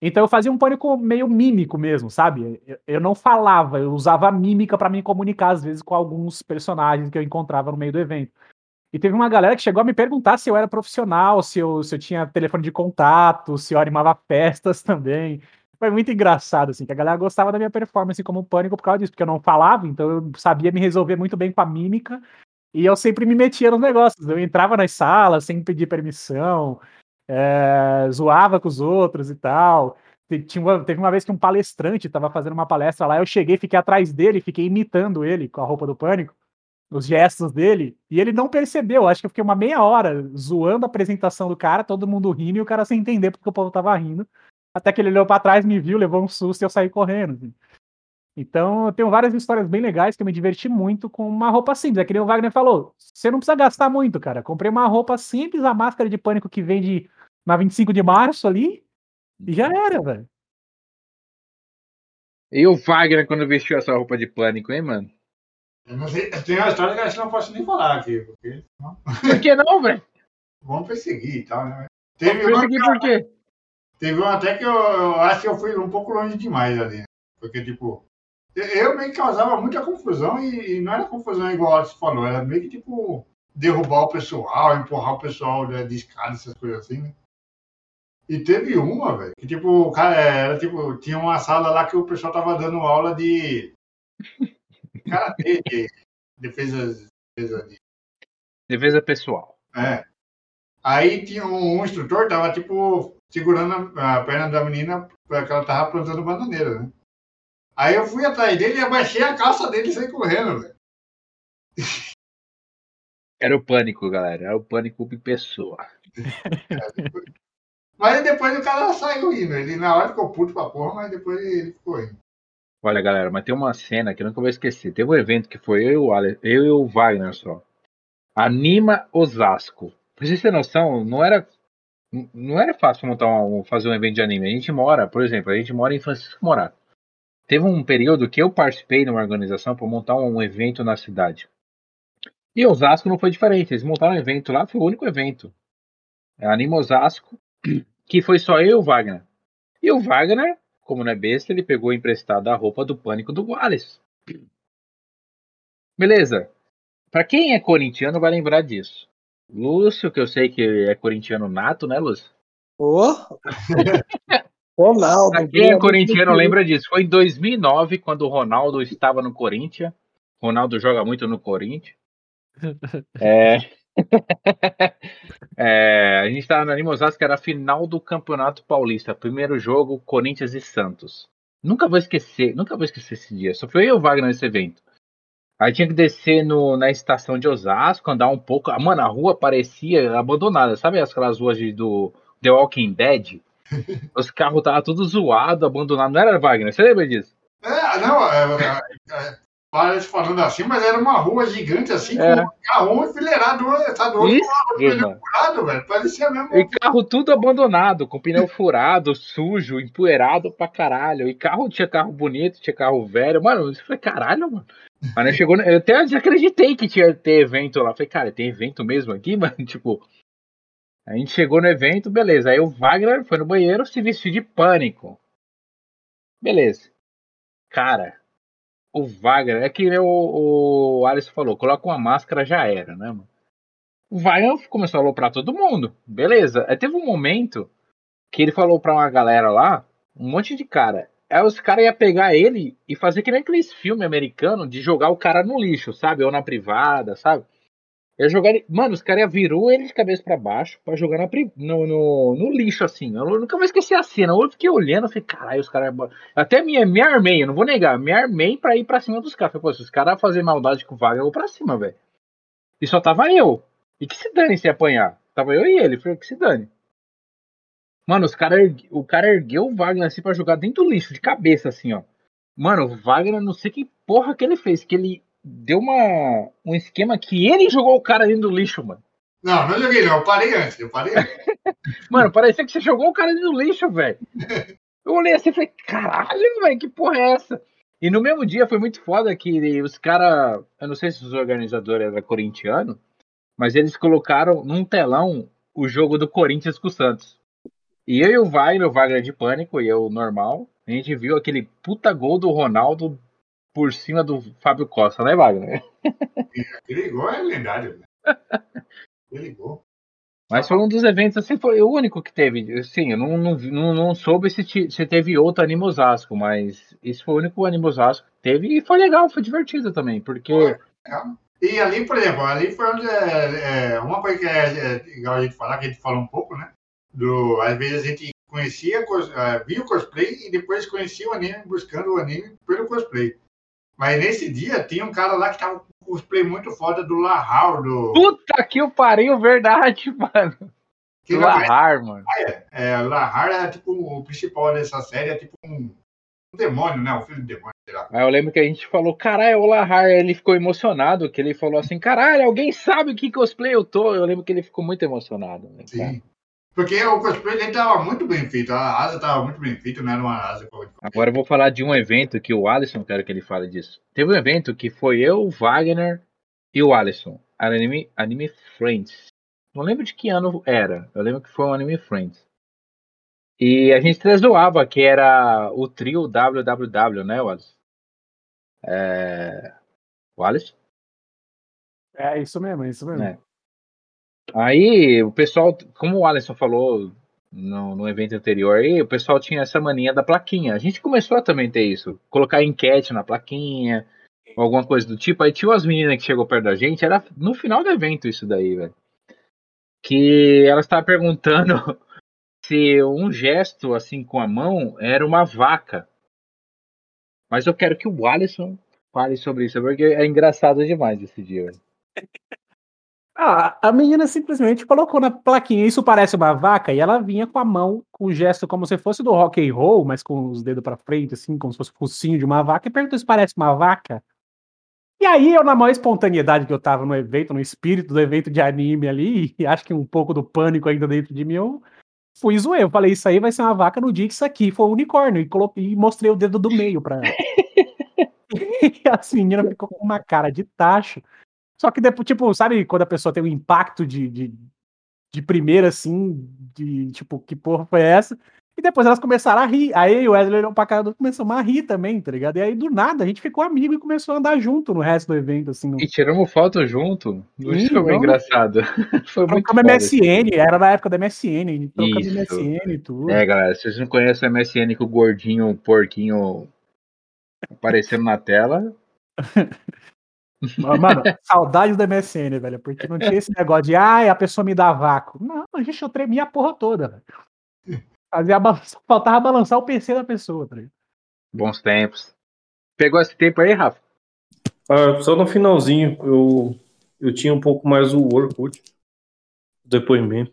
Então eu fazia um pânico meio mímico mesmo, sabe? Eu, eu não falava, eu usava mímica para me comunicar, às vezes, com alguns personagens que eu encontrava no meio do evento. E teve uma galera que chegou a me perguntar se eu era profissional, se eu, se eu tinha telefone de contato, se eu animava festas também. Foi muito engraçado, assim, que a galera gostava da minha performance como pânico por causa disso, porque eu não falava, então eu sabia me resolver muito bem com a mímica, e eu sempre me metia nos negócios. Eu entrava nas salas sem pedir permissão, é, zoava com os outros e tal. Tinha uma, teve uma vez que um palestrante estava fazendo uma palestra lá, eu cheguei, fiquei atrás dele, fiquei imitando ele com a roupa do pânico, os gestos dele, e ele não percebeu. Acho que eu fiquei uma meia hora zoando a apresentação do cara, todo mundo rindo e o cara sem entender porque o povo tava rindo. Até que ele olhou para trás, me viu, levou um susto e eu saí correndo. Assim. Então, eu tenho várias histórias bem legais que eu me diverti muito com uma roupa simples. É que nem o Wagner falou: você não precisa gastar muito, cara. Comprei uma roupa simples, a máscara de pânico que vende na 25 de março ali, e já era, velho. E o Wagner quando vestiu essa roupa de pânico, hein, mano? Tem uma história que a gente não pode nem falar aqui. Porque, não. Por que não, velho? Vamos perseguir e tal, né? Teve Vamos perseguir por quê? Teve um até que eu, eu, acho que eu fui um pouco longe demais ali. Né? Porque, tipo, eu meio que causava muita confusão e, e não era confusão igual você falou, era meio que, tipo, derrubar o pessoal, empurrar o pessoal de escada, essas coisas assim, né? E teve uma, velho, que tipo, cara, era tipo, tinha uma sala lá que o pessoal tava dando aula de de defesa, defesa de defesa pessoal. É. Aí tinha um, um instrutor tava tipo segurando a, a perna da menina porque ela tava plantando bananeira, né? Aí eu fui atrás dele e abaixei a calça dele e saí correndo, velho. Era o pânico, galera. Era o pânico em pessoa. É, mas depois o cara saiu indo. Ele na hora ficou puto pra porra, mas depois ele ficou indo. Olha, galera, mas tem uma cena que eu nunca vou esquecer. Teve um evento que foi eu e o, Ale, eu e o Wagner só. Anima Osasco. Pra vocês terem noção, não era, não era fácil montar um, fazer um evento de anime. A gente mora, por exemplo, a gente mora em Francisco Morato. Teve um período que eu participei de uma organização para montar um evento na cidade. E Osasco não foi diferente. Eles montaram um evento lá, foi o único evento. É Anima Osasco que foi só eu e o Wagner. E o Wagner, como não é besta, ele pegou emprestado a roupa do pânico do Wallace. Beleza. Para quem é corintiano vai lembrar disso. Lúcio, que eu sei que é corintiano nato, né, Lúcio? Ô! Oh. Ronaldo. Pra quem é corintiano lembra disso. Foi em 2009, quando o Ronaldo estava no Corinthians. Ronaldo joga muito no Corinthians. É, é, a gente estava na Osasco, que era a final do Campeonato Paulista. Primeiro jogo, Corinthians e Santos. Nunca vou esquecer, nunca vou esquecer esse dia. Só foi eu e o Wagner nesse evento. Aí tinha que descer no, na estação de Osasco, andar um pouco. Mano, a rua parecia abandonada. Sabe aquelas ruas de, do The Walking Dead? Os carros estavam tudo zoado, abandonado. Não era, Wagner? Você lembra disso? É, não, é, é, Parece falando assim, mas era uma rua gigante assim, é. com um carro enfileirado, tá do outro Isso, lado, pneu furado, velho. Parecia mesmo. E carro tudo abandonado, com pneu furado, sujo, empoeirado pra caralho. E carro tinha carro bonito, tinha carro velho. Mano, eu falei, caralho, mano. Aí chegou, eu até desacreditei que tinha ter evento lá. Falei, cara, tem evento mesmo aqui, mano? Tipo, a gente chegou no evento, beleza. Aí o Wagner foi no banheiro se vestiu de pânico. Beleza. Cara, o Wagner, é que o, o Alisson falou, coloca uma máscara já era, né, mano? O Wagner começou a aloprar todo mundo, beleza. Aí teve um momento que ele falou pra uma galera lá, um monte de cara. Aí os caras iam pegar ele e fazer que nem aqueles filmes americanos de jogar o cara no lixo, sabe? Ou na privada, sabe? Ia jogar ele... Mano, os caras virou ele de cabeça para baixo para jogar na, no, no, no, lixo, assim. Eu nunca vou esquecer a cena. Eu fiquei olhando, eu falei, caralho, os caras. Até me, me armei, eu não vou negar, me armei pra ir pra cima dos caras. Falei, pô, se os caras fazerem maldade com o Wagner, eu vou pra cima, velho. E só tava eu. E que se dane se apanhar. Tava eu e ele, falei, que se dane. Mano, os cara, o cara ergueu o Wagner assim pra jogar dentro do lixo, de cabeça, assim, ó. Mano, o Wagner, não sei que porra que ele fez, que ele deu uma, um esquema que ele jogou o cara dentro do lixo, mano. Não, não joguei não, eu parei antes, eu parei antes. mano, parecia que você jogou o cara dentro do lixo, velho. Eu olhei assim e falei, caralho, velho, que porra é essa? E no mesmo dia foi muito foda que os caras, eu não sei se os organizadores eram corintianos, mas eles colocaram num telão o jogo do Corinthians com o Santos. E eu e o Wagner, o Wagner de pânico e eu normal, a gente viu aquele puta gol do Ronaldo por cima do Fábio Costa, né, Wagner? Aquele gol é lendário. Aquele gol. Mas foi um dos eventos, assim, foi o único que teve. Sim, eu não, não, não, soube se, se teve outro Animo Osasco, mas esse foi o único Animo Osasco que teve e foi legal, foi divertido também, porque. e ali, por exemplo, ali foi onde é, é uma coisa que é, é, legal a gente falar, que a gente fala um pouco, né? Do, às vezes a gente conhecia, uh, via o cosplay e depois conhecia o anime buscando o anime pelo cosplay. Mas nesse dia tinha um cara lá que tava com cosplay muito foda do Lahar. Do... Puta que o pariu, verdade, mano. Que Lahar, mano. Ah, é, é, Lahar é tipo o principal dessa série, é tipo um, um demônio, né? Um filho de demônio, sei lá. Aí eu lembro que a gente falou, caralho, o Lahar. Ele ficou emocionado, que ele falou assim, caralho, alguém sabe que cosplay eu tô? Eu lembro que ele ficou muito emocionado. Né, Sim. Porque o cosplay dele tava muito bem feito, a asa tava muito bem feita, não era uma asa. Agora eu vou falar de um evento que o Alisson, quero que ele fale disso. Teve um evento que foi eu, o Wagner e o Alisson, Anime, Anime Friends. Não lembro de que ano era, eu lembro que foi um Anime Friends. E a gente trezoava que era o trio WWW, né, Wallace? É... Wallace? É isso mesmo, é isso mesmo. É. Aí o pessoal, como o Alisson falou no, no, evento anterior, aí, o pessoal tinha essa mania da plaquinha. A gente começou a também ter isso, colocar enquete na plaquinha, alguma coisa do tipo. Aí tinha umas meninas que chegou perto da gente, era no final do evento isso daí, velho. Que ela estava perguntando se um gesto assim com a mão era uma vaca. Mas eu quero que o Alisson fale sobre isso, porque é engraçado demais esse dia, velho. Ah, a menina simplesmente colocou na plaquinha, isso parece uma vaca, e ela vinha com a mão, com o gesto como se fosse do rock and roll, mas com os dedos para frente, assim, como se fosse o focinho de uma vaca, e perguntou se parece uma vaca. E aí eu, na maior espontaneidade que eu tava no evento, no espírito do evento de anime ali, e acho que um pouco do pânico ainda dentro de mim, eu fui zoei. Eu falei, isso aí vai ser uma vaca no dia que isso aqui foi um unicórnio, e, coloquei, e mostrei o dedo do meio pra ela. e a menina ficou com uma cara de tacho. Só que depois, tipo, sabe quando a pessoa tem um impacto de, de, de primeira, assim, de tipo, que porra foi essa? E depois elas começaram a rir. Aí o Wesley olhou pra cara do começou a rir também, tá ligado? E aí do nada a gente ficou amigo e começou a andar junto no resto do evento, assim. No... E tiramos foto junto. Isso foi engraçado. foi muito Trocamos MSN, era na época da MSN, trocamos MSN e tudo. É, galera, se vocês não conhecem o MSN com o gordinho, o porquinho aparecendo na tela. Mano, saudades da MSN, velho, porque não tinha esse negócio de, ai, a pessoa me dá vácuo. Não, a gente eu tremia a porra toda, velho. Fazia faltava balançar o PC da pessoa, tá Bons tempos. Pegou esse tempo aí, Rafa? Ah, só no finalzinho, eu, eu tinha um pouco mais o Orkut, depoimento.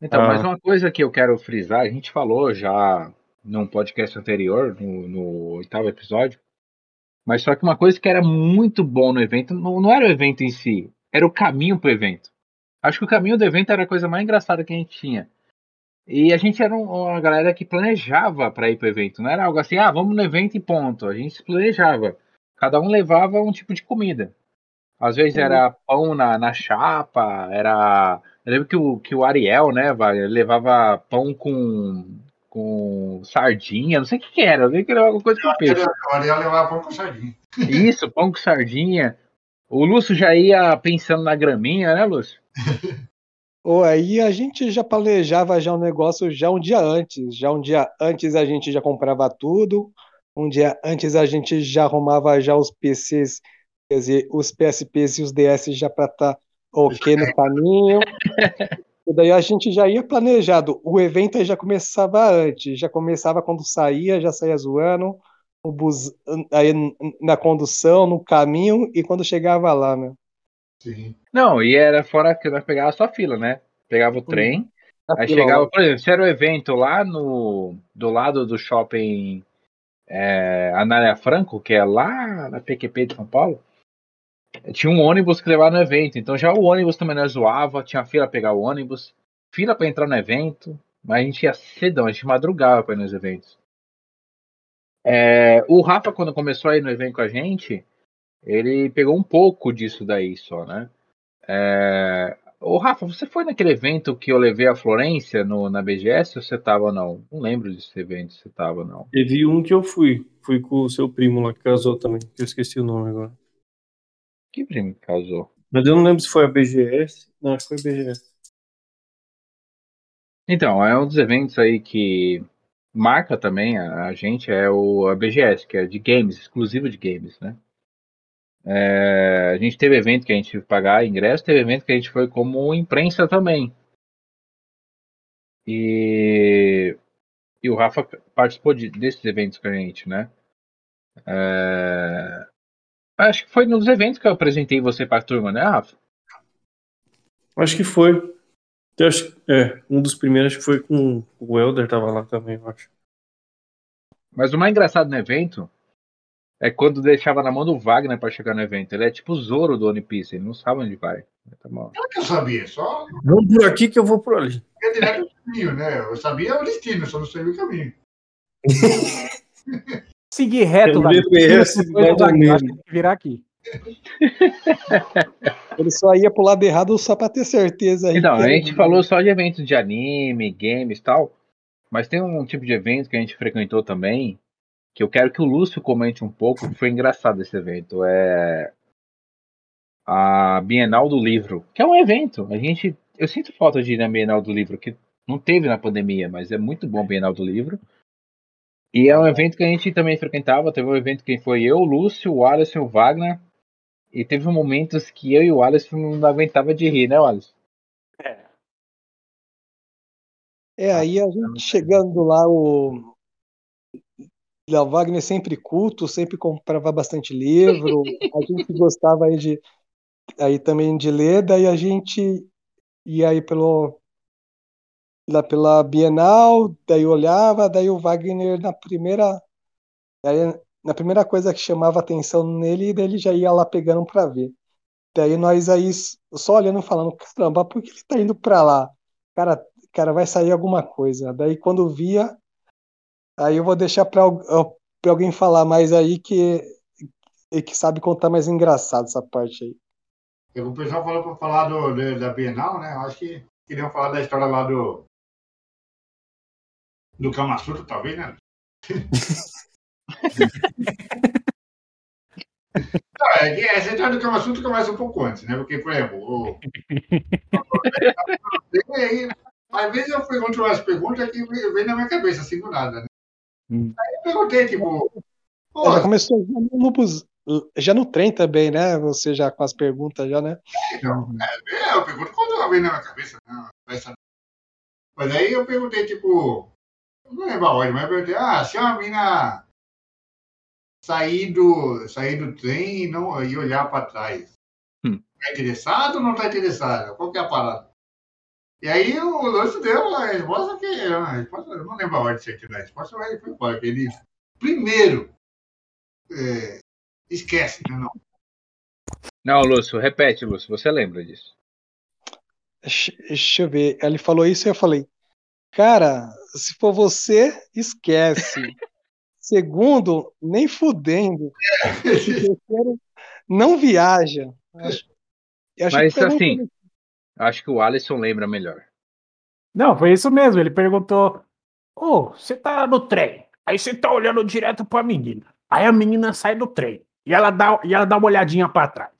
Então, ah. mais uma coisa que eu quero frisar, a gente falou já num podcast anterior, no, no oitavo episódio, mas só que uma coisa que era muito bom no evento não, não era o evento em si, era o caminho pro evento. Acho que o caminho do evento era a coisa mais engraçada que a gente tinha. E a gente era uma galera que planejava para ir pro evento. Não era algo assim, ah, vamos no evento e ponto. A gente planejava. Cada um levava um tipo de comida. Às vezes era pão na, na chapa, era. Eu lembro que o, que o Ariel, né, levava pão com com sardinha, não sei o que, que era, eu vi que era alguma coisa com peixe. Eu ia levar pão com sardinha. Isso, pão com sardinha. O Lúcio já ia pensando na graminha, né, Lúcio? Ou aí a gente já planejava já um negócio já um dia antes. Já um dia antes a gente já comprava tudo. Um dia antes a gente já arrumava já os PCs Quer dizer, os PSPs e os DS já para estar tá ok no caminho. E daí a gente já ia planejado. O evento aí já começava antes, já começava quando saía, já saía zoando, o bus, aí na condução, no caminho e quando chegava lá, né? Sim. Não, e era fora que nós pegava só fila, né? Pegava o trem, aí fila, chegava, por exemplo, se era o evento lá no do lado do shopping é, Anália Franco, que é lá na PQP de São Paulo, tinha um ônibus que levava no evento. Então já o ônibus também nós zoava, tinha fila pra pegar o ônibus, fila pra entrar no evento, mas a gente ia cedão, a gente madrugava pra ir nos eventos. É, o Rafa, quando começou a ir no evento com a gente, ele pegou um pouco disso daí só, né? É, Ô Rafa, você foi naquele evento que eu levei a Florência no, na BGS ou você tava não? Não lembro desse evento você tava não. Teve um que eu fui. Fui com o seu primo lá que casou também, que eu esqueci o nome agora. Que primo que casou? Mas eu não lembro se foi a BGS. Não, acho que foi a BGS. Então, é um dos eventos aí que marca também a, a gente, é o a BGS, que é de games, exclusivo de games, né? É, a gente teve evento que a gente teve que pagar ingresso, teve evento que a gente foi como imprensa também. E, e o Rafa participou de, desses eventos com a gente, né? É, acho que foi nos eventos que eu apresentei você para a turma, né, Rafa? Acho que foi. Eu acho, é, um dos primeiros acho que foi com o Elder, tava lá também, eu acho. Mas o mais engraçado no evento é quando deixava na mão do Wagner para chegar no evento. Ele é tipo o Zoro do One Piece, ele não sabe onde vai. Tá bom. Claro que eu sabia, só Vamos por aqui que eu vou por ali. ia direto do caminho, né? Eu sabia o destino, só não sabia o caminho. Seguir reto. GPS que virar aqui. Ele só ia pro lado errado só pra ter certeza. aí Então, que a gente falou só de eventos de anime, games e tal, mas tem um tipo de evento que a gente frequentou também, que eu quero que o Lúcio comente um pouco, que foi engraçado esse evento. É a Bienal do Livro, que é um evento. A gente, eu sinto falta de ir na Bienal do Livro, que não teve na pandemia, mas é muito bom a Bienal do Livro. E é um evento que a gente também frequentava. Teve um evento que foi eu, o Lúcio, o Alisson e o Wagner. E teve momentos que eu e o Alisson não aguentava de rir, né, Alisson? É, aí a gente chegando lá, o Léo Wagner sempre culto, sempre comprava bastante livro, a gente gostava aí de aí também de ler, daí a gente ia aí pelo lá pela Bienal, daí olhava, daí o Wagner na primeira na primeira coisa que chamava atenção nele, daí ele já ia lá pegando para ver. Daí nós aí só olhando falando, caramba, por que ele tá indo para lá? Cara, cara, vai sair alguma coisa. Daí quando via, aí eu vou deixar para alguém falar mais aí que que sabe contar mais engraçado essa parte aí. O pessoal falou para falar do, da Bienal, né? Eu acho que queriam falar da história lá do. Do Kama Sutra, talvez, né? Não, é que essa história do Kama Sutra começa um pouco antes, né? Porque, por exemplo, o... E aí, às vezes eu pergunto umas perguntas que vem na minha cabeça, assim, do nada, né? Hum. Aí eu perguntei, tipo, pô, Já começou já no, já no trem também, né? Você já com as perguntas já, né? Então, é, eu pergunto quando ela vem na minha cabeça, né? Mas aí eu perguntei, tipo, não lembro a ordem, mas eu perguntei, ah, se uma mina sair do, sair do trem e, não, e olhar para trás, Hum. tá interessado ou não tá interessado? Qual que é a parada? E aí o Lúcio deu a resposta que, a resposta, eu não lembro a ordem certinha da resposta, mas foi embora, que ele primeiro é, esquece, né? Não. Não, Lúcio, repete, Lúcio, você lembra disso? Deixa deixa eu ver. Ele falou isso e eu falei, cara, se for você, esquece. Segundo, nem fudendo. Terceiro, não viaja. Acho, acho Mas assim, acho que o Alisson lembra melhor. Não, foi isso mesmo. Ele perguntou: Ô, você tá no trem. Aí você tá olhando direto pra menina. Aí a menina sai do trem. E ela dá, e ela dá uma olhadinha pra trás.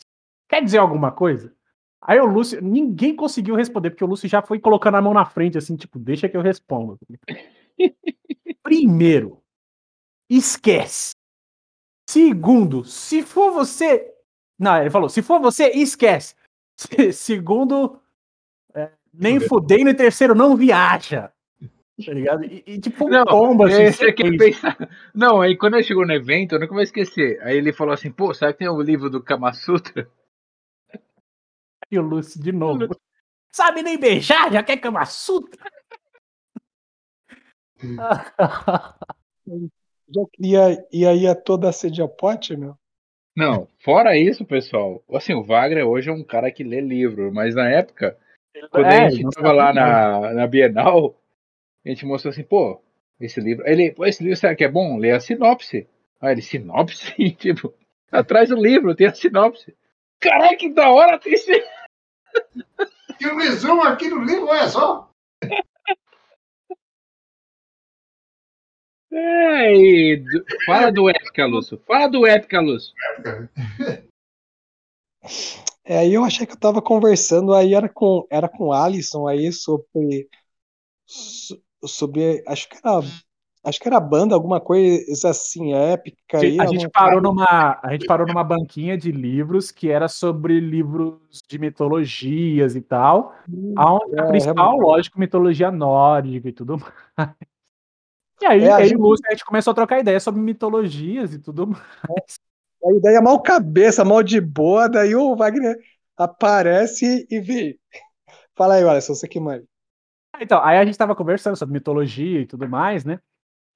Quer dizer alguma coisa? Aí o Lúcio, ninguém conseguiu responder, porque o Lúcio já foi colocando a mão na frente, assim, tipo, deixa que eu respondo. Primeiro, esquece. Segundo, se for você, Não, ele falou: se for você, esquece. Segundo, é, nem fudendo, e terceiro, não viaja. Tá ligado? E, e tipo, um Não, combo assim. É, você sequência. pensar. Não, aí quando ele chegou no evento, eu nunca vou esquecer. Aí ele falou assim, pô, será que tem o livro do Kama Sutra? E o Lúcio de novo. Sabe nem beijar, já quer cama sutra? Já queria ir aí a toda a sede ao pote, meu? Não, fora isso, pessoal, assim, o Wagner hoje é um cara que lê livro, mas na época, quando É, a gente tava lá na, na Bienal, a gente mostrou assim, pô, esse livro. Ele, pô, esse livro será que é bom? Lê a sinopse. Aí ele, sinopse? tipo, atrás do livro tem a sinopse. Caraca, que da hora tem esse. Tem um resumo aqui no livro, olha só. É, e do- fala do Épica, Lúcio. Fala do Épica, Lúcio. É, aí eu achei que eu tava conversando, aí era com, era com o Alisson aí sobre, so- sobre, acho que era, acho que era banda, alguma coisa assim, épica aí. A gente, parou numa, a gente parou numa banquinha de livros que era sobre livros de mitologias e tal. A É, principal, realmente. lógico, mitologia nórdica e tudo mais. E aí, É, a gente- a gente começou a trocar ideia sobre mitologias e tudo mais. A ideia mal cabeça, mal de boa, daí o Wagner aparece e vê. Fala aí, Alisson, você que manda. Então, aí a gente tava conversando sobre mitologia e tudo mais, né?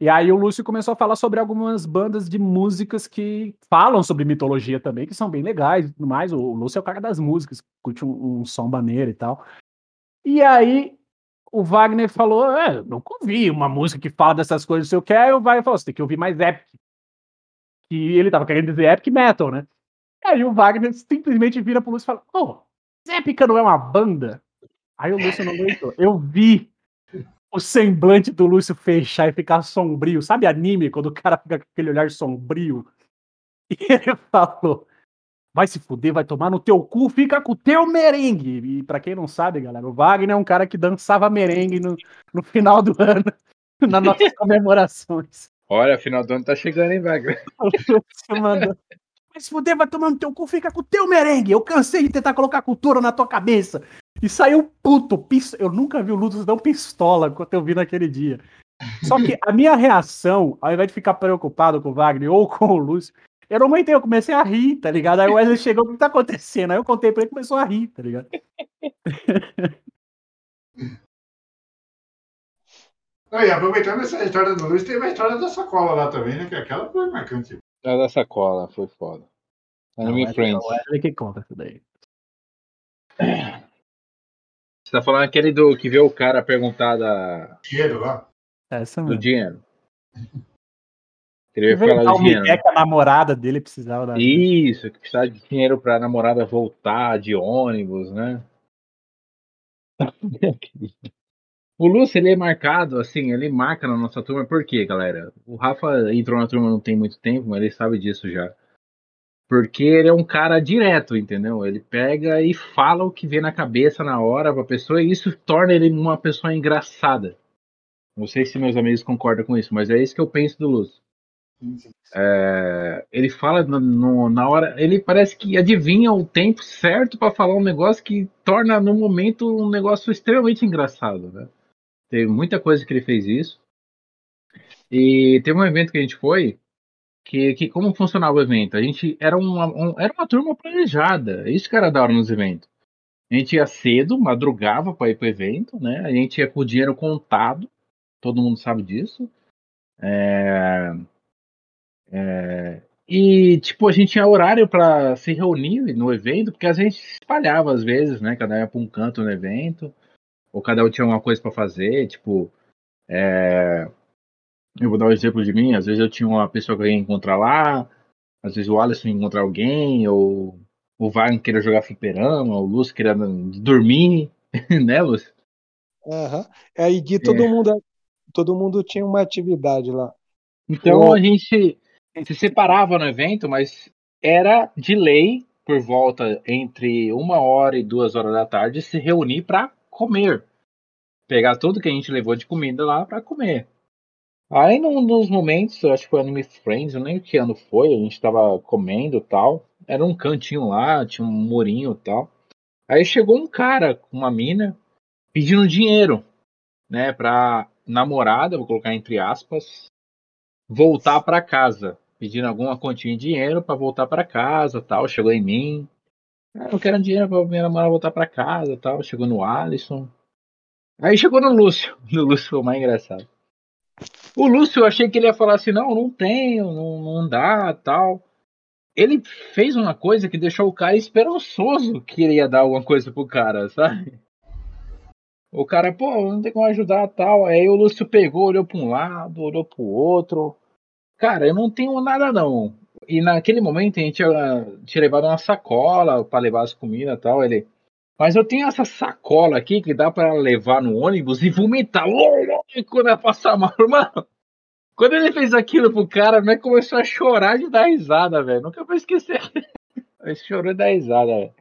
E aí o Lúcio começou a falar sobre algumas bandas de músicas que falam sobre mitologia também, que são bem legais e tudo mais. O Lúcio é o cara das músicas, curte um, um som maneiro e tal. E aí o Wagner falou: é, nunca ouvi uma música que fala dessas coisas, não sei o que. Aí o Wagner falou: você tem que ouvir mais Epic. E ele tava querendo dizer Epic Metal, né? Aí o Wagner simplesmente vira pro Lúcio e fala: Ô, oh, Épica não é uma banda? Aí o Lúcio não aguentou. Eu vi o semblante do Lúcio fechar e ficar sombrio. Sabe anime, quando o cara fica com aquele olhar sombrio? E ele falou: vai se fuder, vai tomar no teu cu, fica com o teu merengue. E pra quem não sabe, galera, o Wagner é um cara que dançava merengue no, no final do ano, nas nossas comemorações. Olha, final do ano tá chegando, hein, Wagner? Mandou. Vai se fuder, vai tomar no teu cu, fica com o teu merengue. Eu cansei de tentar colocar cultura na tua cabeça. E saiu puto. pis- Eu nunca vi o Lúcio tão pistola quanto eu vi naquele dia. Só que a minha reação, ao invés de ficar preocupado com o Wagner ou com o Lúcio, eu não aguentei, eu comecei a rir, tá ligado? Aí o Wesley chegou, o que tá acontecendo? Aí eu contei pra ele e começou a rir, tá ligado? Não, e aproveitando essa história do Luiz, teve a história da sacola lá também, né? Que aquela foi marcante. A da sacola, foi foda. Anime Não, Friends. O Wesley que conta isso daí. Você tá falando aquele do que vê o cara perguntar da, Dinheiro lá. Essa do mesmo. dinheiro. Ele veio falar do o dinheiro. Que a namorada dele precisava da. Isso, que precisava de dinheiro pra namorada voltar de ônibus, né? O Lúcio, ele é marcado, assim, ele marca na nossa turma, por quê, galera? O Rafa entrou na turma não tem muito tempo, mas ele sabe disso já. Porque ele é um cara direto, entendeu? Ele pega e fala o que vê na cabeça na hora pra pessoa, e isso torna ele uma pessoa engraçada. Não sei se meus amigos concordam com isso, mas é isso que eu penso do Lúcio. É, ele fala no- no- na hora, ele parece que adivinha o tempo certo pra falar um negócio que torna no momento um negócio extremamente engraçado, né? Teve muita coisa que ele fez isso. E teve um evento que a gente foi que, que como funcionava o evento? A gente era uma, um- era uma turma planejada. Isso que era da hora nos eventos. A gente ia cedo, madrugava para ir pro evento, né? A gente ia com o dinheiro contado. Todo mundo sabe disso. É, é, e, tipo, a gente tinha horário para se reunir no evento, porque a gente se espalhava às vezes, né? Cada um ia pra um canto no evento, ou cada um tinha uma coisa para fazer, tipo. é, Eu vou dar um exemplo de mim, às vezes eu tinha uma pessoa que eu ia encontrar lá, às vezes o Alisson ia encontrar alguém, ou o Wagner queria jogar fliperama, o Lúcio queria dormir, né, Lúcio? Aham. Aí de todo É. mundo, todo mundo tinha uma atividade lá. Então a gente se separava no evento, mas era de lei, por volta entre uma hora e duas horas da tarde, se reunir para comer. Pegar tudo que a gente levou de comida lá para comer. Aí num dos momentos, eu acho que foi Anime Friends, eu nem que ano foi, a gente tava comendo tal. era um cantinho lá, tinha um murinho tal. Aí chegou um cara com uma mina pedindo dinheiro, né, pra namorada, vou colocar entre aspas, voltar para casa, pedindo alguma quantia de dinheiro para voltar para casa, tal. Chegou em mim, ah, eu quero dinheiro para minha namorada voltar para casa, tal. Chegou no Alisson. Aí chegou no Lúcio. No Lúcio foi o mais engraçado. O Lúcio, eu achei que ele ia falar assim: não, não tenho, não, não dá, tal. Ele fez uma coisa que deixou o cara esperançoso que ele ia dar alguma coisa pro cara, sabe? O cara, pô, não tem como ajudar tal. Aí o Lúcio pegou, olhou para um lado, olhou para o outro. Cara, eu não tenho nada não. E naquele momento a gente tinha, tinha levado uma sacola para levar as comidas e tal. Ele, mas eu tenho essa sacola aqui que dá para levar no ônibus e vomitar. Quando ela passar mal, mano. Quando ele fez aquilo pro cara, né, começou a chorar de dar risada, velho. Nunca vou esquecer. Ele chorou de dar risada, velho.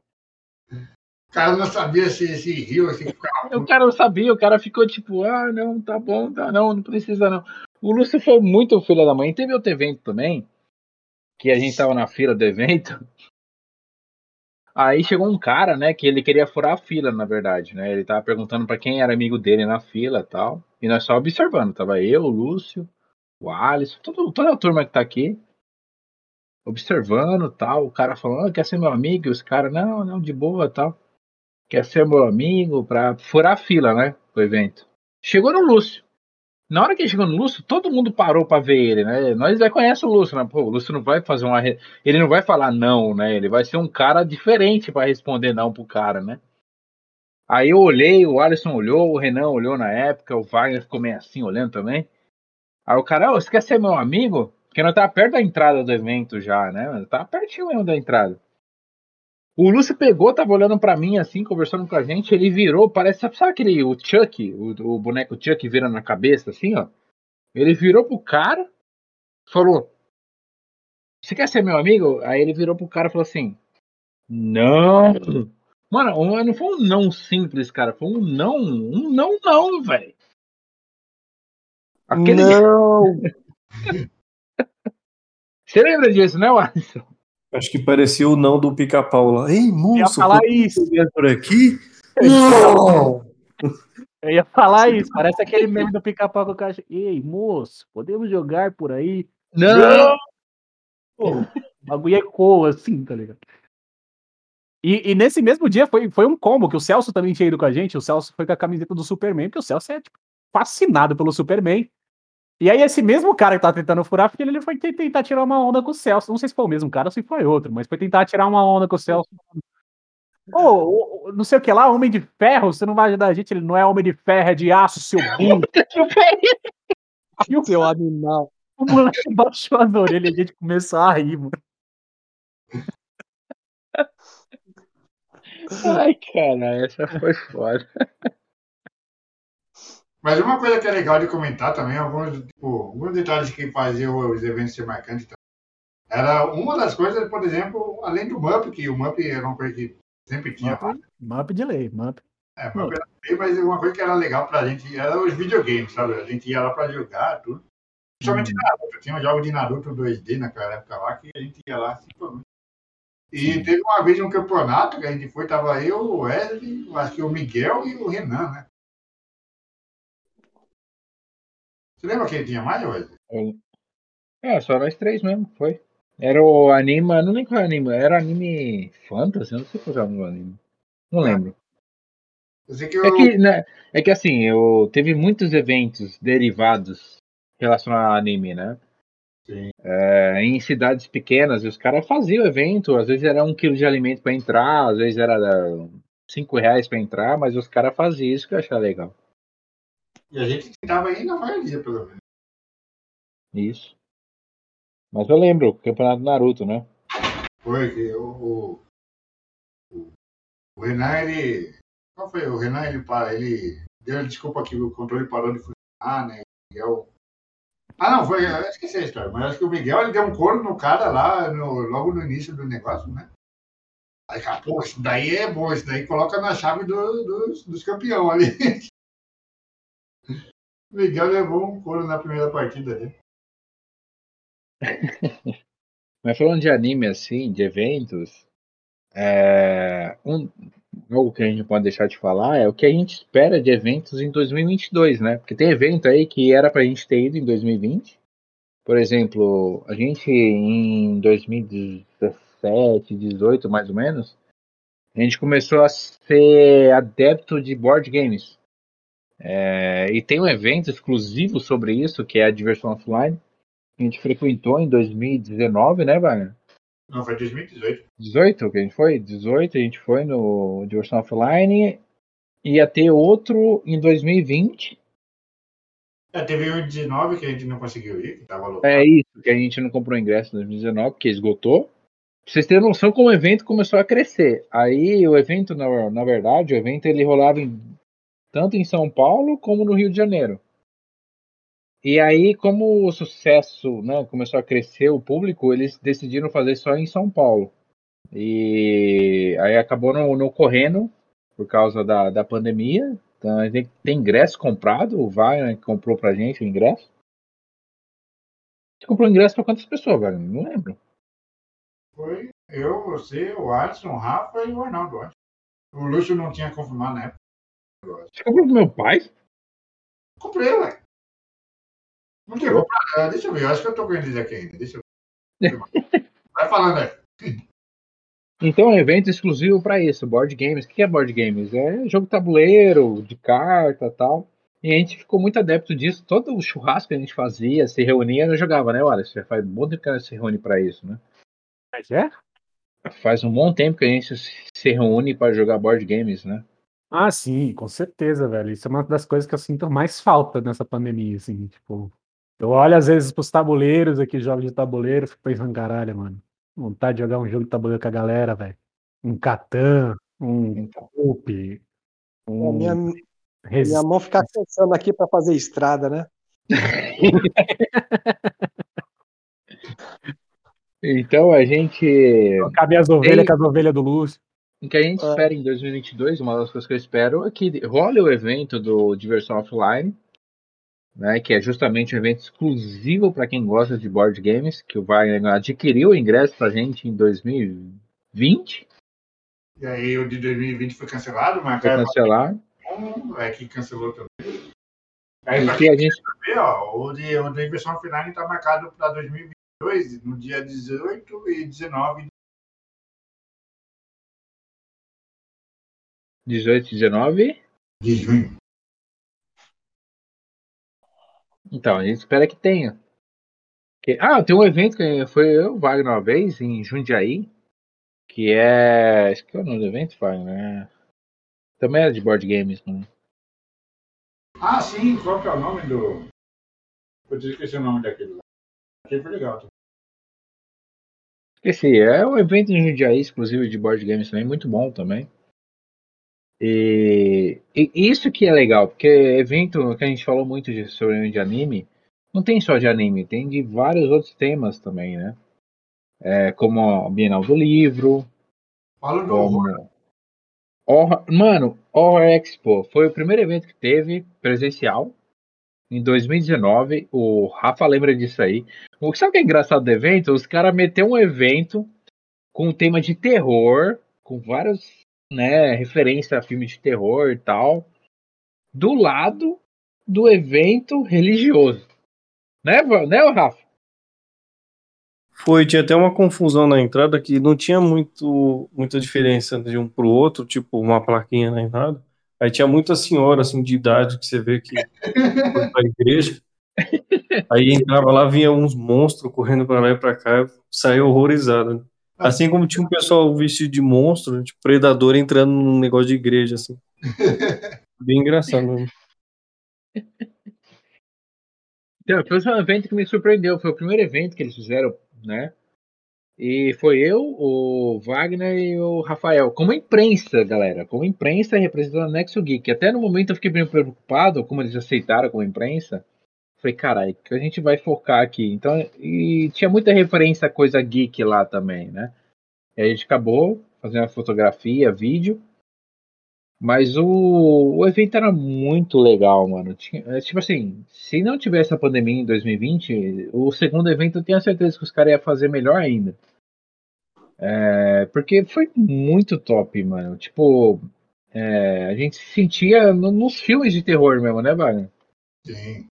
O cara não sabia se, se riu, se ficava. O cara não sabia, o cara ficou tipo, ah, não, tá bom, tá, não, não precisa não. O Lúcio foi muito filho da mãe. Teve outro evento também, que a gente tava na fila do evento. Aí chegou um cara, né, que ele queria furar a fila, na verdade, né? Ele tava perguntando para quem era amigo dele na fila tal. E nós só observando. Tava eu, o Lúcio, o Alisson, todo, toda a turma que tá aqui. Observando tal. O cara falando, ah, quer ser meu amigo? E os caras, não, não, de boa tal. Quer ser meu amigo pra furar a fila, né? Do evento. Chegou no Lúcio. Na hora que ele chegou no Lúcio, todo mundo parou para ver ele, né? Nós já conhecemos o Lúcio, né? Pô, o Lúcio não vai fazer uma. Ele não vai falar não, né? Ele vai ser um cara diferente para responder não pro cara, né? Aí eu olhei, o Alisson olhou, o Renan olhou na época, o Wagner ficou meio assim olhando também. Aí o cara, oh, você quer ser meu amigo? Porque nós tava perto da entrada do evento já, né? Tava pertinho mesmo da entrada. O Lúcio pegou, tava olhando para mim assim, conversando com a gente, ele virou, parece, sabe, aquele, o Chuck, o, o boneco Chuck vira na cabeça assim, ó? Ele virou pro cara, falou, você quer ser meu amigo? Aí ele virou pro cara e falou assim, não. Mano, não foi um não simples, cara, foi um não, um não não, velho. Aquele... Não! Você lembra disso, né, Alisson? Acho que parecia o não do pica-pau lá. Ei, moço, ia falar isso. por aqui? Não! Eu ia falar isso, parece aquele meme do pica-pau com o cara. Ei, moço, podemos jogar por aí? Não! Pô, o bagulho ecoa assim, tá ligado? E, e, nesse mesmo dia foi, foi um combo que o Celso também tinha ido com a gente. O Celso foi com a camiseta do Superman, porque o Celso é tipo, fascinado pelo Superman. E aí, esse mesmo cara que tá tentando furar a fila, ele foi tentar tirar uma onda com o Celso. Não sei se foi o mesmo cara ou se foi outro, mas foi tentar tirar uma onda com o Celso. Ô, oh, não sei o que lá, Homem de Ferro, você não vai ajudar a gente, ele não é Homem de Ferro, é de aço, seu burro. o seu animal. O moleque baixou as orelhas e a gente começou a rir, mano. Ai, cara, essa foi foda. Mas uma coisa que é legal de comentar também, alguns, tipo, alguns detalhes que faziam os eventos ser marcantes também. Era uma das coisas, por exemplo, além do MUP, que o MUP era uma coisa que sempre tinha. MUP, MUP de lei, MUP. É, MUP era lei, mas uma coisa que era legal pra gente era os videogames, sabe? A gente ia lá pra jogar, tudo. Principalmente hum. Naruto. Tinha um jogo de Naruto 2D naquela época lá, que a gente ia lá simplesmente. E Sim. teve uma vez um campeonato que a gente foi, tava eu, o Wesley, acho que o Miguel e o Renan, né? Você lembra quem tinha mais, hoje? É, só nós três mesmo, foi. Era o anime, não lembro qual é o anime, era anime fantasy, eu não sei qual é o anime. Não lembro. Que eu... é, que, né, é que assim, eu, teve muitos eventos derivados relacionados ao anime, né? É, em cidades pequenas, os caras faziam evento, às vezes era um quilo de alimento para entrar, às vezes era cinco reais para entrar, mas os caras faziam isso que eu achava legal. E a gente tentava ir na maioria, pelo menos. Isso. Mas eu lembro, o campeonato Naruto, né? Foi que o, o, o Renan, ele. Qual foi? O Renan, ele, ele deu desculpa que o controle parou de funcionar, né? O Miguel. Ah, não, foi. Eu esqueci a história, mas acho que o Miguel ele deu um corno no cara lá no, logo no início do negócio, né? Aí, cara, pô, isso daí é bom, isso daí coloca na chave do, dos, dos campeões ali. Miguel levou um couro na primeira partida ali. Mas falando de anime assim, de eventos, é, um, algo que a gente pode deixar de falar é o que a gente espera de eventos em 2022, né? Porque tem evento aí que era pra gente ter ido em 2020. Por exemplo, a gente em 2017, 18 mais ou menos, a gente começou a ser adepto de board games. É, e tem um evento exclusivo sobre isso, que é a Diversão Offline, a gente frequentou em 2019, né, Wagner? Não, foi 2018. 18 que a gente foi? 18 a gente foi no Diversão Offline. Ia ter outro em 2020. É, teve um em 19 que a gente não conseguiu ir, que tava louco. É isso, que a gente não comprou ingresso em 2019, porque esgotou. Pra vocês terem noção como o evento começou a crescer. Aí o evento, na, na verdade, o evento ele rolava em, tanto em São Paulo como no Rio de Janeiro. E aí, como o sucesso né, começou a crescer, o público, eles decidiram fazer só em São Paulo. E aí acabou não, não correndo por causa da, da pandemia. Então gente tem ingresso comprado, o Wagner comprou pra gente o ingresso. Você comprou ingresso pra quantas pessoas, Wagner? Não lembro. Foi eu, você, o Alisson, o Rafa e o Arnaldo. O Lúcio não tinha confirmado na época. Você comprou pro meu pai? Comprei, ué. Não tinha comprado. Ah, deixa eu ver, eu acho que eu tô com eles aqui ainda. Deixa eu ver. Vai falando aí. Então é um evento exclusivo para isso, board games. O que é board games? É jogo tabuleiro, de carta tal. E a gente ficou muito adepto disso. Todo o churrasco que a gente fazia, se reunia, eu jogava, né, Wallace? Já faz um bom tempo que a gente se reúne para isso, né? Mas é? Faz um bom tempo que a gente se reúne para jogar board games, né? Ah, sim, com certeza, velho. Isso é uma das coisas que eu sinto mais falta nessa pandemia, assim, tipo. Eu olho às vezes pros tabuleiros aqui, jogos de tabuleiro, fico pensando, caralho, mano. Vontade de jogar um jogo de tabuleiro com a galera, velho. Um Catan, um Então, A um minha, minha mão ficar coçando aqui para fazer estrada, né? então a gente. Cabe as ovelhas Ei. com as ovelhas do Lúcio. O que a gente É. espera em 2022, uma das coisas que eu espero é que role o evento do Diversão Offline, né, que é justamente um evento exclusivo para quem gosta de board games, que o Wagner adquiriu o ingresso pra gente em 2020, E aí o de 2020 foi cancelado, mas foi cancelado, é que cancelou também. Aí, e que a gente ver, ó, o de, o de inversão offline está marcado para 2022, no dia 18 e 19 18 e 19, de junho. então a gente espera que tenha. Que- ah, tem um evento que foi eu, o Wagner, uma vez, em Jundiaí, que é. Acho que é o nome do evento, Wagner. né? Também era de board games, né? Ah, sim, qual que é o nome do. Eu esqueci o nome daquele lá. Aquele foi legal. Esqueci, é um evento em Jundiaí exclusivo de board games também, muito bom também. E, e isso que é legal, porque evento que a gente falou muito de, sobre de anime, não tem só de anime, tem de vários outros temas também, né? É, como a Bienal do Livro, Fala do horror. Horror- mano, Horror Expo foi o primeiro evento que teve presencial em 2019. O Rafa lembra disso aí. O sabe o que é engraçado do evento? Os caras meteram um evento com um tema de terror, com várias né, referências a filme de terror e tal, do lado do evento religioso. Né, né Rafa? Foi, tinha até uma confusão na entrada que não tinha muito, muita diferença de um pro outro, tipo uma plaquinha na entrada. Aí tinha muita senhora assim de idade que você vê que foi pra igreja. Aí entrava lá, vinha uns monstros correndo pra lá e pra cá, saí horrorizado. Assim como tinha um pessoal vestido de monstro, tipo predador entrando num negócio de igreja assim. Bem engraçado. né? Então, foi um evento que me surpreendeu. Foi o primeiro evento que eles fizeram, né? E foi eu, o Wagner e o Rafael. Como imprensa, galera. Como imprensa representando a Nexo Geek. Até no momento eu fiquei bem preocupado, como eles aceitaram como imprensa. Falei, caralho, que a gente vai focar aqui. Então, e tinha muita referência a coisa geek lá também, né? E a gente acabou fazendo a fotografia, vídeo. Mas o, o evento era muito legal, mano. Tinha, é, tipo assim, se não tivesse a pandemia em 2020, o segundo evento eu tenho certeza que os caras iam fazer melhor ainda. É, porque foi muito top, mano. Tipo, é, a gente se sentia no, nos filmes de terror mesmo, né, Wagner? Sim.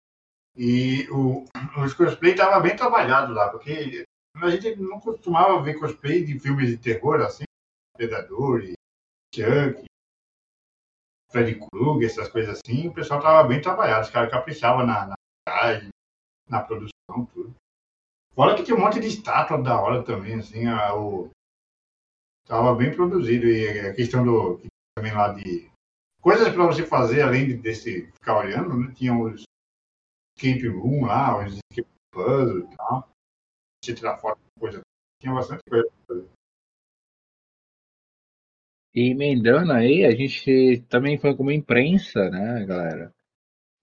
E o, os cosplay estavam bem trabalhados lá, porque a gente não costumava ver cosplay de filmes de terror assim, Predador, Chuck, Freddy Krueger, essas coisas assim, o pessoal estava bem trabalhado, os caras caprichavam na, na, na produção, tudo. Fora que tinha um monte de estátua da hora também, assim, a, o, tava bem produzido e a questão do também lá de coisas para você fazer além desse ficar olhando, né? Tinha os escape room lá, os escape puzzle e tal. Você tirar foto, coisa. Tinha bastante coisa pra fazer. E emendando aí, a gente também foi como imprensa, né, galera?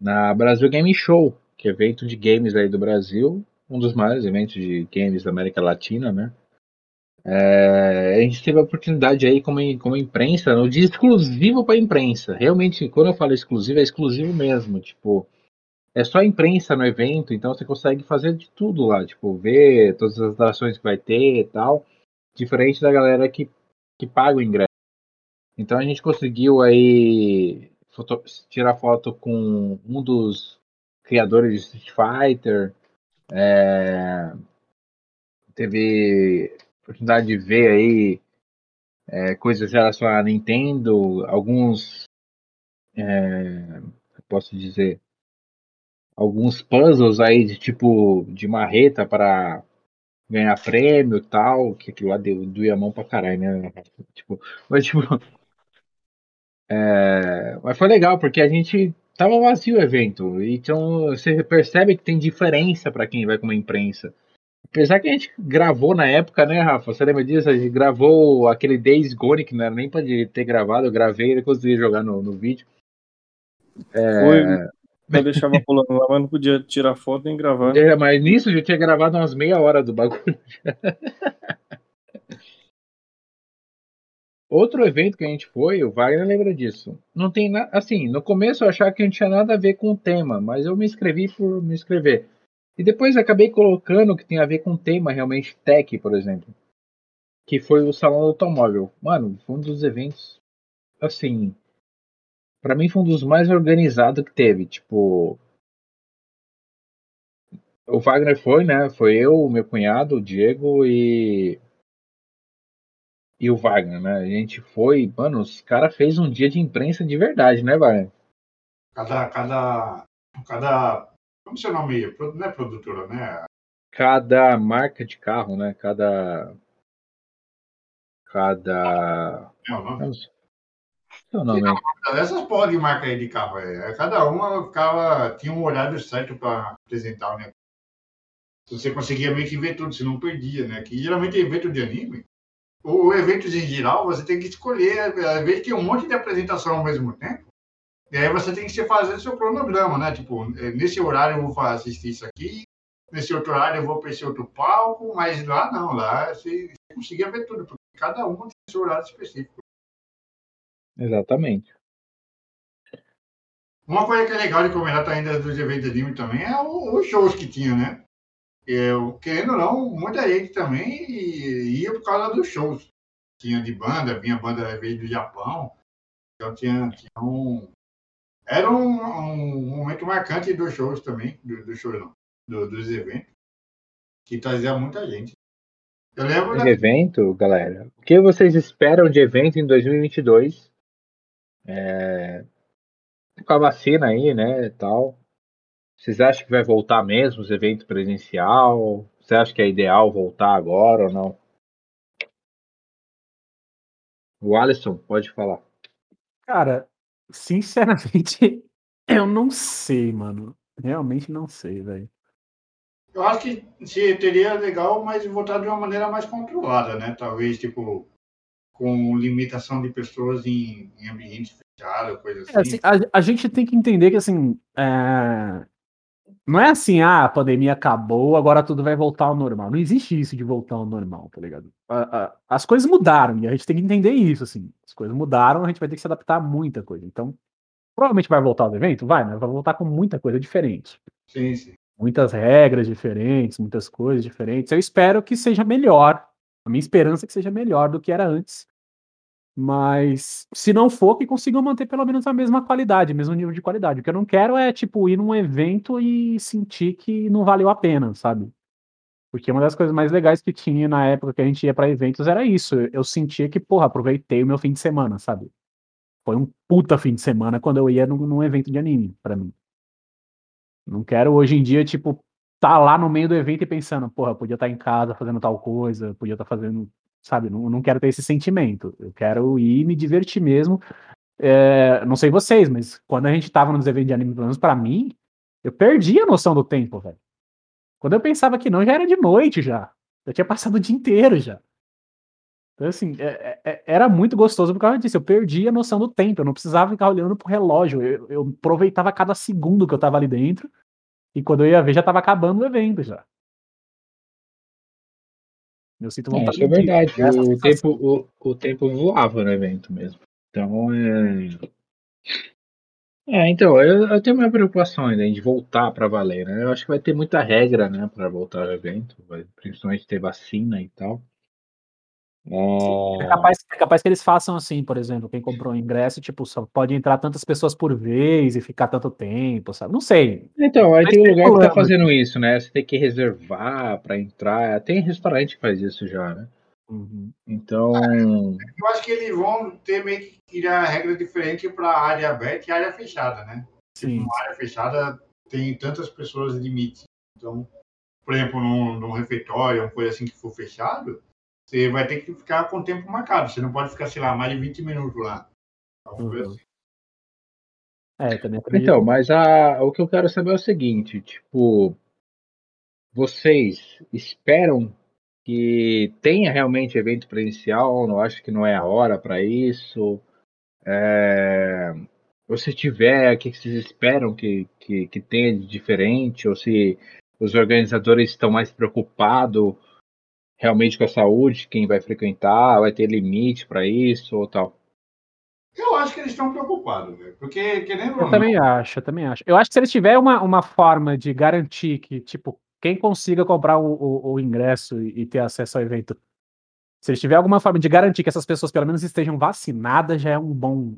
Na Brasil Game Show, que é evento de games aí do Brasil, um dos maiores eventos de games da América Latina, né? É, a gente teve a oportunidade aí como, como imprensa, no dia exclusivo para imprensa. Realmente, quando eu falo exclusivo, é exclusivo mesmo. Tipo, é só imprensa no evento, então você consegue fazer de tudo lá, tipo, ver todas as atrações que vai ter e tal. Diferente da galera que, que paga o ingresso. Então a gente conseguiu aí foto, tirar foto com um dos criadores de Street Fighter. É, teve oportunidade de ver aí é, coisas relacionadas à Nintendo, alguns, é, posso dizer, alguns puzzles aí de tipo de marreta para ganhar prêmio e tal, que aquilo lá deu, doía a mão pra caralho, né? Tipo, mas tipo. É, mas foi legal, porque a gente tava vazio o evento. Então você percebe que tem diferença para quem vai com uma imprensa. Apesar que a gente gravou na época, né, Rafa? Você lembra disso? A gente gravou aquele Days Gone, que não era nem pra ter gravado, eu gravei e consegui jogar no, no vídeo. É... Foi. Eu deixava pulando lá, mas não podia tirar foto nem gravar. É, mas nisso já tinha gravado umas meia hora do bagulho. Outro evento que a gente foi, o Wagner lembra disso. Não tem nada. Assim, no começo eu achava que não tinha nada a ver com o tema, mas eu me inscrevi por me inscrever. E depois acabei colocando que tem a ver com tema realmente tech, por exemplo. Que foi o Salão do Automóvel. Mano, foi um dos eventos, assim. Para mim foi um dos mais organizados que teve. Tipo. O Wagner foi, né? Foi eu, meu cunhado, o Diego e. E o Wagner, né? A gente foi. Mano, os caras fez um dia de imprensa de verdade, né, Wagner? Cada, cada, cada como seu nome não é produtora, né? Cada marca de carro, né? Cada. Cada. É o nome? Seu nome. Essas porra de marca aí de carro, é, cada uma ficava, tinha um horário certo para apresentar o negócio. Você conseguia meio que ver tudo, você não perdia, né? Que geralmente evento de anime, ou eventos em geral, você tem que escolher, às vezes tem um monte de apresentação ao mesmo tempo. E aí você tem que fazer seu cronograma, né? Tipo, é, nesse horário eu vou assistir isso aqui, nesse outro horário eu vou para esse outro palco, mas lá não, lá você, você conseguia ver tudo, porque cada um tem seu horário específico. Exatamente. Uma coisa que é legal de comentar ainda dos eventos de anime também é os shows que tinha, né? Eu, querendo ou não, muita gente também ia por causa dos shows. Tinha de banda, vinha banda veio do Japão, então tinha, tinha um, era um, um, momento marcante dos shows também, do, do show não, do, dos eventos, que trazia muita gente. Eu lembro da... evento, galera. O que vocês esperam de evento em 2022? É... Com a vacina aí, né, tal. Vocês acham que vai voltar mesmo os eventos presencial? Você acha que é ideal voltar agora ou não? O Alisson, pode falar. Cara, Sinceramente, eu não sei, mano. Realmente não sei, velho. Eu acho que seria legal, mas voltar de uma maneira mais controlada, né? Talvez, tipo, com limitação de pessoas em, em ambientes fechados, coisa assim. É, assim a, a, gente tem que entender que, assim, é... não é assim, ah, a pandemia acabou, agora tudo vai voltar ao normal. Não existe isso de voltar ao normal, tá ligado? a, a, as coisas mudaram e a gente tem que entender isso, assim. As coisas mudaram, a gente vai ter que se adaptar a muita coisa. Então, provavelmente vai voltar ao evento? Vai, mas vai voltar com muita coisa diferente. Sim, sim. Muitas regras diferentes, muitas coisas diferentes. Eu espero que seja melhor. A minha esperança é que seja melhor do que era antes. Mas se não for, que consigam manter pelo menos a mesma qualidade, mesmo nível de qualidade. O que eu não quero é, tipo, ir num evento e sentir que não valeu a pena, sabe? Porque uma das coisas mais legais que tinha na época que a gente ia para eventos era isso. Eu sentia que, porra, aproveitei o meu fim de semana, sabe? Foi um puta fim de semana quando eu ia num, num evento de anime, para mim. Não quero hoje em dia, tipo, tá lá no meio do evento e pensando, porra, podia estar tá em casa fazendo tal coisa, podia estar tá fazendo, sabe? Não, não quero ter esse sentimento. Eu quero ir me divertir mesmo. É, não sei vocês, mas quando a gente tava nos eventos de anime, pelo menos pra mim, eu perdi a noção do tempo, velho. Quando eu pensava que não, já era de noite já. Eu tinha passado o dia inteiro já. Então, assim, é, é, é, era muito gostoso por causa disso. Eu perdi a noção do tempo. Eu não precisava ficar olhando pro relógio. Eu, eu aproveitava cada segundo que eu tava ali dentro. E quando eu ia ver, já tava acabando o evento já. Eu sinto vontade. É, é verdade. O tempo, o, o tempo voava no evento mesmo. Então, é. É, então, eu, eu tenho minha preocupação ainda de voltar para valer, né? Eu acho que vai ter muita regra, né, para voltar ao evento, vai, principalmente ter vacina e tal. É... É, capaz, é capaz que eles façam assim, por exemplo, quem comprou o ingresso, tipo, só pode entrar tantas pessoas por vez e ficar tanto tempo, sabe? Não sei. Então, aí Mas tem um lugar que tá fazendo isso, né? Você tem que reservar para entrar. Tem restaurante que faz isso já, né? Uhum. Então. Eu acho que eles vão ter meio que criar regra diferente para área aberta e área fechada, né? Tipo, Sim. Uma área fechada tem tantas pessoas limite. Então, por exemplo, num, num refeitório, uma coisa assim que for fechado, você vai ter que ficar com o tempo marcado. Você não pode ficar, sei lá, mais de 20 minutos lá. Uhum. Assim. É, também Então, mas a, o que eu quero saber é o seguinte, tipo, vocês esperam que tenha realmente evento presencial, não acho que não é a hora para isso. É, ou se tiver, o que vocês esperam que, que, que tenha de diferente? Ou se os organizadores estão mais preocupados realmente com a saúde, quem vai frequentar, vai ter limite para isso ou tal? Eu acho que eles estão preocupados, né? porque querendo Eu também acho, eu também acho. Eu acho que se eles tiverem uma, uma forma de garantir que, tipo, quem consiga comprar o, o, o ingresso e, ter acesso ao evento, se eles tiverem alguma forma de garantir que essas pessoas pelo menos estejam vacinadas, já é um bom.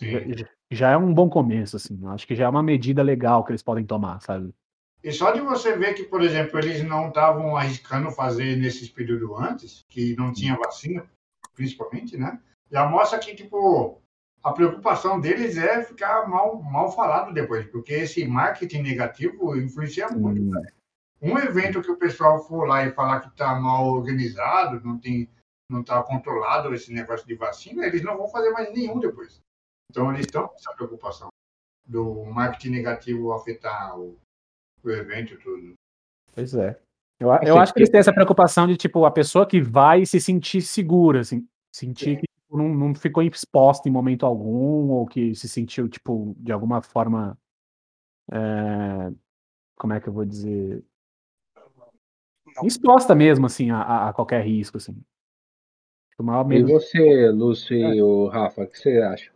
Já, já, é um bom começo, assim. Eu acho que já é uma medida legal que eles podem tomar, sabe? E só de você ver que, por exemplo, eles não estavam arriscando fazer nesses períodos antes, que não tinha vacina, principalmente, né? Já mostra que, tipo, a preocupação deles é ficar mal, mal falado depois, porque esse marketing negativo influencia muito, hum. Um evento que o pessoal for lá e falar que está mal organizado, não tem, não está controlado esse negócio de vacina, eles não vão fazer mais nenhum depois. Então eles estão com essa preocupação do marketing negativo afetar o, o evento e tudo. Pois é. Eu, eu acho que eles têm essa preocupação de, tipo, a pessoa que vai se sentir segura, assim, sentir que tipo, não, não ficou exposta em momento algum, ou que se sentiu, tipo, de alguma forma. É, como é que eu vou dizer? Exposta mesmo, assim, a, a qualquer risco, assim. E você, Lúcio e é. o Rafa, o que você acha?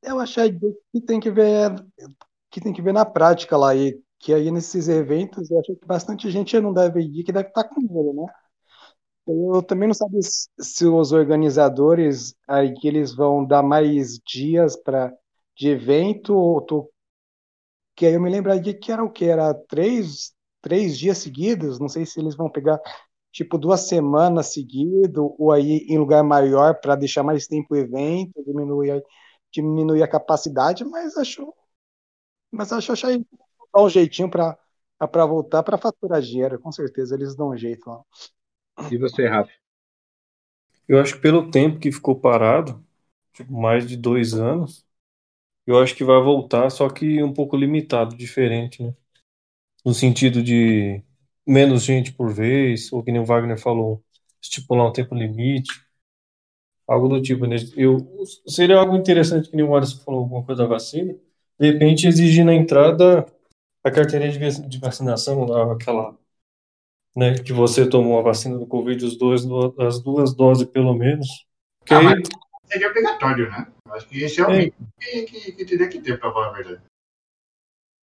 Eu acho que tem que ver que tem que ver na prática lá e que aí nesses eventos eu acho que bastante gente não deve ir, que deve estar com medo, né? Eu também não sabia se os organizadores aí que eles vão dar mais dias para de evento ou tô, que aí eu me lembraria que era o que era três três dias seguidos, não sei se eles vão pegar tipo duas semanas seguido ou aí em lugar maior para deixar mais tempo o evento, diminuir, diminuir a capacidade, mas acho mas acho achei dar um jeitinho para para voltar para faturar dinheiro, com certeza eles dão um jeito lá. E você, Rafa? Eu acho que pelo tempo que ficou parado, tipo, mais de dois anos, eu acho que vai voltar, só que um pouco limitado, diferente, né? no sentido de menos gente por vez, ou que nem o Wagner falou, estipular um tempo limite, algo do tipo. Né? Eu, seria algo interessante que nem o Alisson falou, alguma coisa da vacina, de repente exigir na entrada a carteirinha de vacinação, aquela né? Que você tomou a vacina do Covid, os dois, as duas doses pelo menos. Que Ah, aí- mas seria obrigatório, né? Acho que esse é o É. mínimo que, que, que teria que ter, pra falar a verdade.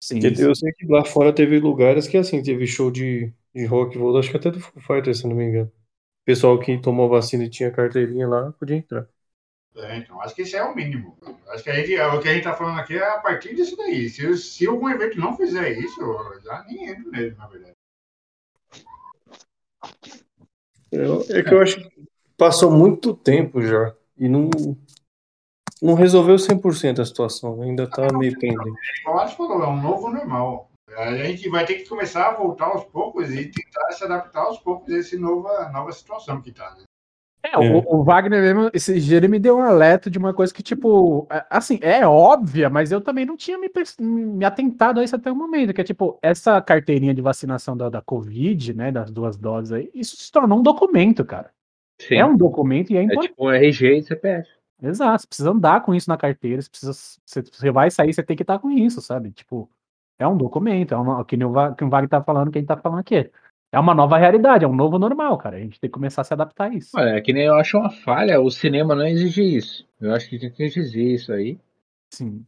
Sim. Porque eu sei que lá fora teve lugares que, assim, teve show de, de rock acho que até do Foo Fighters, se não me engano. Pessoal que tomou vacina e tinha carteirinha lá, podia entrar. É, então, acho que esse é o mínimo. Acho que a gente, o que a gente tá falando aqui é a partir disso daí. Se, se algum evento não fizer isso, eu já nem entro nele, na verdade. Eu- é que eu acho que passou muito tempo já e não, não resolveu 100% a situação, ainda tá meio pendente. Igual o Alisson falou, é um novo normal. A gente vai ter que começar a voltar aos poucos e tentar se adaptar aos poucos a essa nova, nova situação que tá. Né? É, o, o Wagner mesmo, esse dia ele me deu um alerta de uma coisa que, tipo, é- assim, é óbvia, mas eu também não tinha me, me atentado a isso até o momento, que é tipo, essa carteirinha de vacinação da, da Covid, né, das duas doses aí, isso se tornou um documento, cara. Sim. É um documento e é É importante. tipo um RG e CPF. Exato, você precisa andar com isso na carteira, você, precisa, você, você vai sair, você tem que estar com isso, sabe? Tipo, é um documento, é uma, que, nem o, que o Wagner tá falando, que a gente tá falando aqui. É uma nova realidade, é um novo normal, cara. A gente tem que começar a se adaptar a isso. Olha, é que nem eu acho uma falha o cinema não exigir isso. Eu acho que tem que exigir isso aí. Sim.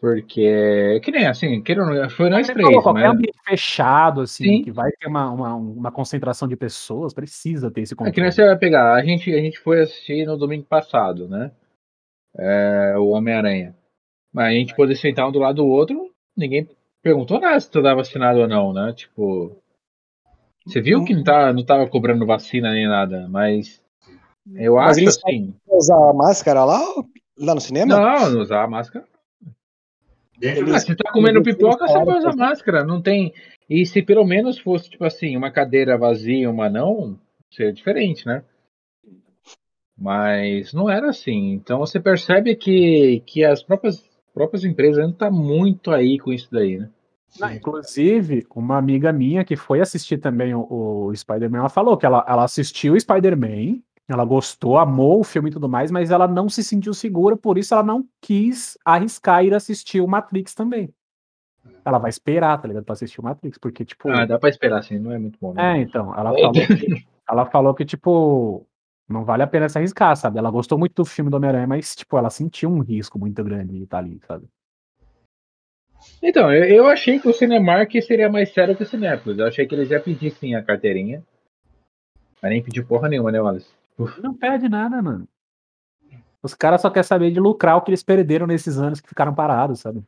Porque, que nem assim, não, foi nós três, falou, qualquer ambiente fechado, assim, Sim. que vai ter uma, uma, uma concentração de pessoas, precisa ter esse é que controle. nem você vai pegar. A gente, a gente foi assistir no domingo passado, né? É, o Homem-Aranha. Mas a gente poder sentar um do lado do outro, ninguém perguntou nada se tu tava vacinado ou não, né? Tipo. Você viu que não, tá, não tava cobrando vacina nem nada, mas eu Mas acho assim. Usar a máscara lá, lá no cinema? Não, não usar a máscara. Ah, se tá comendo pipoca, você vai usar máscara. Não tem. E se pelo menos fosse, tipo assim, uma cadeira vazia e uma não, seria diferente, né? Mas não era assim. Então você percebe que, que as próprias, próprias empresas não tá muito aí com isso daí, né? Não, inclusive, uma amiga minha que foi assistir também o, o Spider-Man, ela falou que ela, ela assistiu o Spider-Man, ela gostou, amou o filme e tudo mais, mas ela não se sentiu segura, por isso ela não quis arriscar ir assistir o Matrix também. Ela vai esperar, tá ligado? Pra assistir o Matrix, porque, tipo. Ah, dá pra esperar assim, não é muito bom. né? É, então, ela falou, que, ela falou que, tipo, não vale a pena se arriscar, sabe? Ela gostou muito do filme do Homem-Aranha, mas, tipo, ela sentiu um risco muito grande de estar ali, sabe? Então, eu, eu achei que o Cinemark seria mais sério que o Cinépolis. Eu achei que eles já pedissem a carteirinha. Mas nem pediu porra nenhuma, né, Wallace? Não perde nada, mano. Os caras só querem saber de lucrar o que eles perderam nesses anos que ficaram parados, sabe?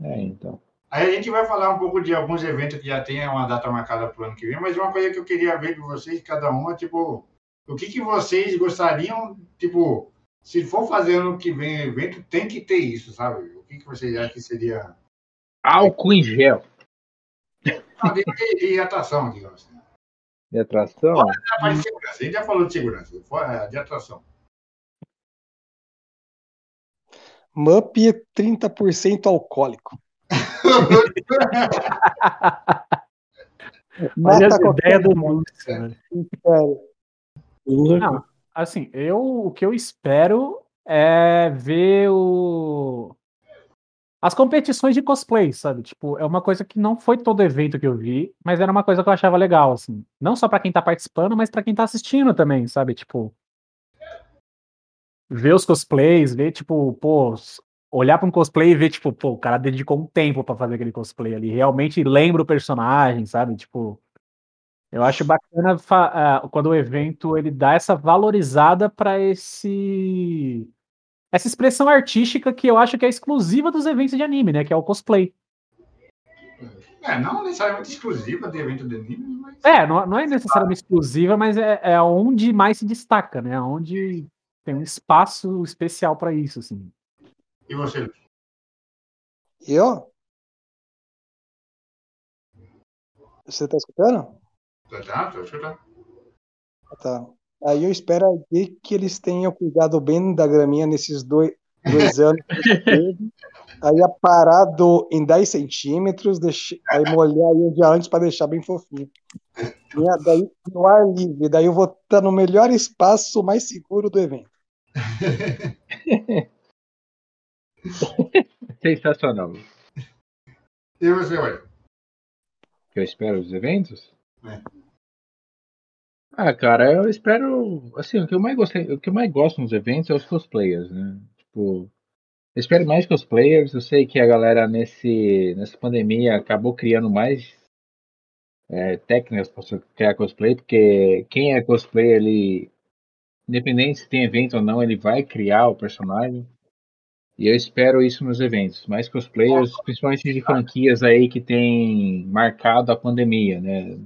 É, então. Aí a gente vai falar um pouco de alguns eventos que já tem uma data marcada para o ano que vem, mas uma coisa que eu queria ver de vocês, cada uma, tipo, o que, que vocês gostariam, tipo, se for fazer ano que vem evento, tem que ter isso, sabe? O que, que vocês acham que seria. Álcool em gel. De, de atração, digamos assim. De atração. A parte de segurança, a gente já falou de segurança, fora de atração. Mup 30% alcoólico. Olha Mata as qualquer ideias do mundo. velho. sério. Não, assim, eu o que eu espero é ver o as competições de cosplay, sabe? Tipo, é uma coisa que não foi todo evento que eu vi, mas era uma coisa que eu achava legal, assim. Não só pra quem tá participando, mas pra quem tá assistindo também, sabe? Tipo, ver os cosplays, ver, tipo, pô, olhar pra um cosplay e ver, tipo, pô, o cara dedicou um tempo pra fazer aquele cosplay ali. Realmente lembra o personagem, sabe? Tipo, eu acho bacana ah, quando o evento ele dá essa valorizada pra esse essa expressão artística que eu acho que é exclusiva dos eventos de anime, né? Que é o cosplay. É, não necessariamente exclusiva de evento de anime, mas. É, não, não é necessariamente exclusiva, mas é, é onde mais se destaca, né? Onde tem um espaço especial pra isso, assim. E você? Eu? Você tá escutando? Tá, tá, tô escutando. Tá. Aí eu espero que eles tenham cuidado bem da graminha nesses dois, dois anos. que teve. Aí a parado em 10 centímetros, deixe- aí molhar aí um dia antes para deixar bem fofinho. E daí no ar livre, daí eu vou estar no melhor espaço mais seguro do evento. Sensacional. E você, olha? Que eu espero os eventos? É. Ah, cara, eu espero. Assim, o que eu mais gostei, o que eu mais gosto nos eventos é os cosplayers, né? Tipo, eu espero mais cosplayers. Eu sei que a galera nesse, nessa pandemia acabou criando mais é, técnicas para criar cosplay, porque quem é cosplayer, ele. Independente se tem evento ou não, ele vai criar o personagem. E eu espero isso nos eventos. Mais cosplayers, principalmente de franquias aí que tem marcado a pandemia, né?